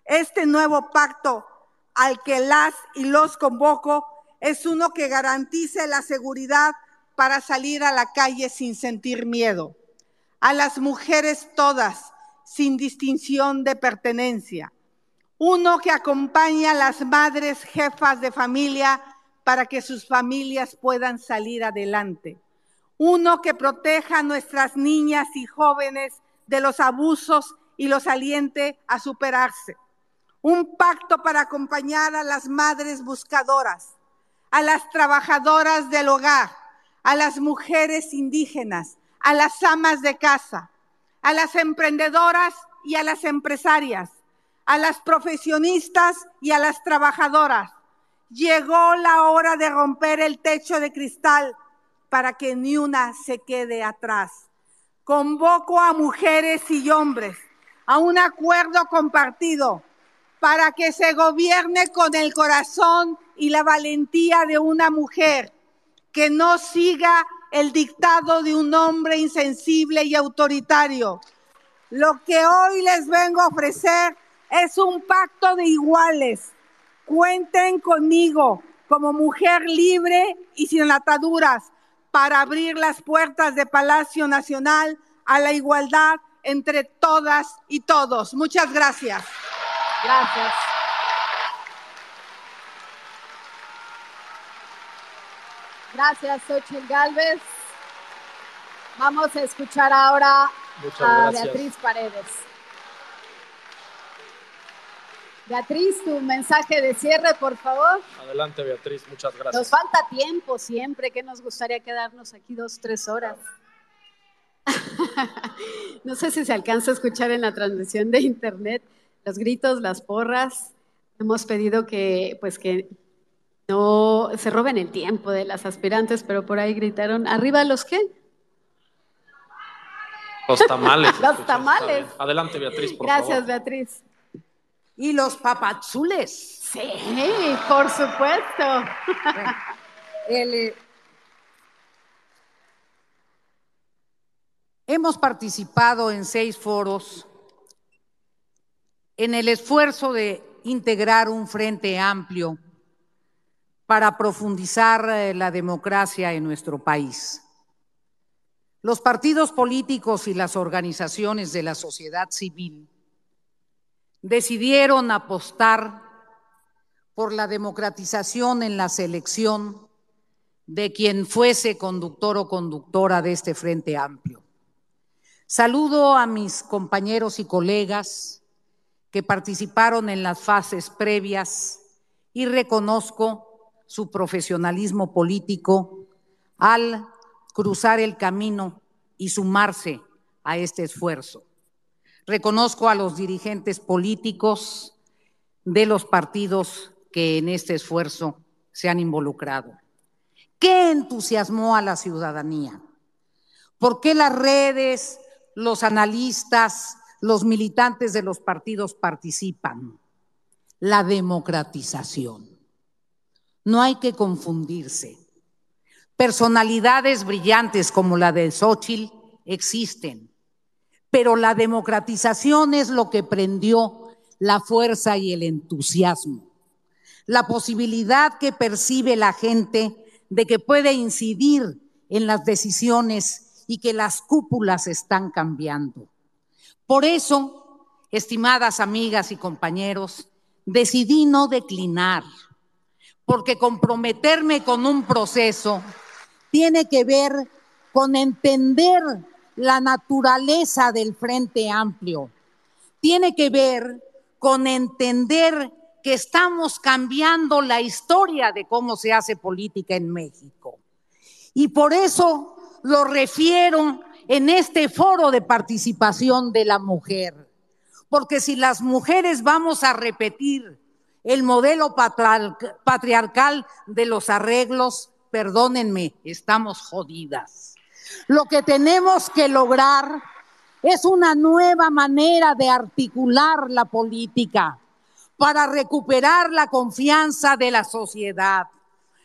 Speaker 14: Este nuevo pacto al que las y los convoco es uno que garantice la seguridad para salir a la calle sin sentir miedo. A las mujeres todas, sin distinción de pertenencia. Uno que acompaña a las madres jefas de familia para que sus familias puedan salir adelante. Uno que proteja a nuestras niñas y jóvenes de los abusos y los aliente a superarse. Un pacto para acompañar a las madres buscadoras, a las trabajadoras del hogar, a las mujeres indígenas, a las amas de casa, a las emprendedoras y a las empresarias, a las profesionistas y a las trabajadoras. Llegó la hora de romper el techo de cristal para que ni una se quede atrás. Convoco a mujeres y hombres a un acuerdo compartido para que se gobierne con el corazón y la valentía de una mujer que no siga el dictado de un hombre insensible y autoritario. Lo que hoy les vengo a ofrecer es un pacto de iguales. Cuenten conmigo como mujer libre y sin ataduras para abrir las puertas de Palacio Nacional a la igualdad entre todas y todos. Muchas gracias.
Speaker 13: Gracias. Gracias, Xochitl Galvez. Vamos a escuchar ahora a Beatriz Paredes. Beatriz, tu mensaje de cierre, por favor.
Speaker 11: Adelante, Beatriz, muchas gracias.
Speaker 13: Nos falta tiempo siempre, que nos gustaría quedarnos aquí dos, tres horas. <laughs> no sé si se alcanza a escuchar en la transmisión de internet los gritos, las porras. Hemos pedido que, pues, que no se roben el tiempo de las aspirantes, pero por ahí gritaron, ¿arriba los qué?
Speaker 11: Los tamales. <laughs>
Speaker 13: los tamales.
Speaker 11: Adelante, Beatriz, por
Speaker 13: Gracias,
Speaker 11: favor.
Speaker 13: Beatriz.
Speaker 15: Y los papazules.
Speaker 13: Sí, por supuesto. <laughs>
Speaker 15: El, eh, hemos participado en seis foros en el esfuerzo de integrar un frente amplio para profundizar eh, la democracia en nuestro país. Los partidos políticos y las organizaciones de la sociedad civil decidieron apostar por la democratización en la selección de quien fuese conductor o conductora de este Frente Amplio. Saludo a mis compañeros y colegas que participaron en las fases previas y reconozco su profesionalismo político al cruzar el camino y sumarse a este esfuerzo. Reconozco a los dirigentes políticos de los partidos que en este esfuerzo se han involucrado. ¿Qué entusiasmó a la ciudadanía? ¿Por qué las redes, los analistas, los militantes de los partidos participan? La democratización. No hay que confundirse. Personalidades brillantes como la de Xochitl existen, pero la democratización es lo que prendió la fuerza y el entusiasmo. La posibilidad que percibe la gente de que puede incidir en las decisiones y que las cúpulas están cambiando. Por eso, estimadas amigas y compañeros, decidí no declinar, porque comprometerme con un proceso tiene que ver con entender la naturaleza del Frente Amplio, tiene que ver con entender que estamos cambiando la historia de cómo se hace política en México. Y por eso lo refiero en este foro de participación de la mujer. Porque si las mujeres vamos a repetir el modelo patriarcal de los arreglos, perdónenme, estamos jodidas. Lo que tenemos que lograr es una nueva manera de articular la política para recuperar la confianza de la sociedad.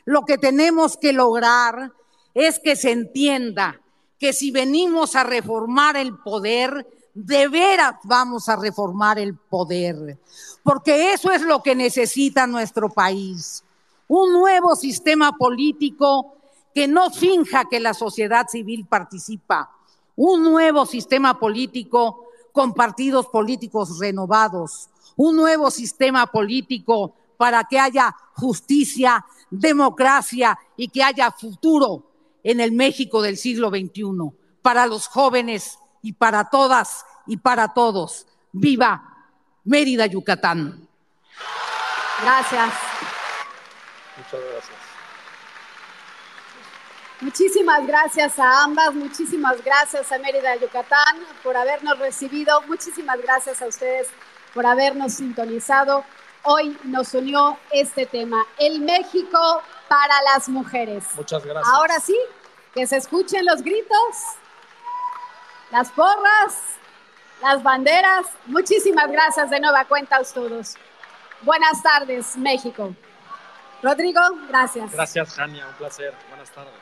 Speaker 15: Lo que tenemos que lograr es que se entienda que si venimos a reformar el poder, de veras vamos a reformar el poder, porque eso es lo que necesita nuestro país. Un nuevo sistema político que no finja que la sociedad civil participa, un nuevo sistema político con partidos políticos renovados, un nuevo sistema político para que haya justicia, democracia y que haya futuro en el México del siglo XXI, para los jóvenes y para todas y para todos. Viva Mérida, Yucatán.
Speaker 13: Gracias.
Speaker 11: Muchas gracias.
Speaker 13: Muchísimas gracias a ambas, muchísimas gracias a Mérida, Yucatán, por habernos recibido, muchísimas gracias a ustedes por habernos sintonizado. Hoy nos unió este tema, el México para las mujeres.
Speaker 11: Muchas gracias.
Speaker 13: Ahora sí, que se escuchen los gritos, las porras, las banderas. Muchísimas gracias de nueva cuenta a todos. Buenas tardes, México. Rodrigo, gracias.
Speaker 11: Gracias, Jania, un placer. Buenas tardes.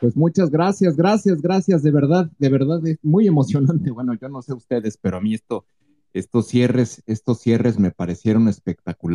Speaker 3: Pues muchas gracias, gracias, gracias, de verdad, de verdad es muy emocionante. Bueno, yo no sé ustedes, pero a mí esto, estos cierres, estos cierres me parecieron espectaculares.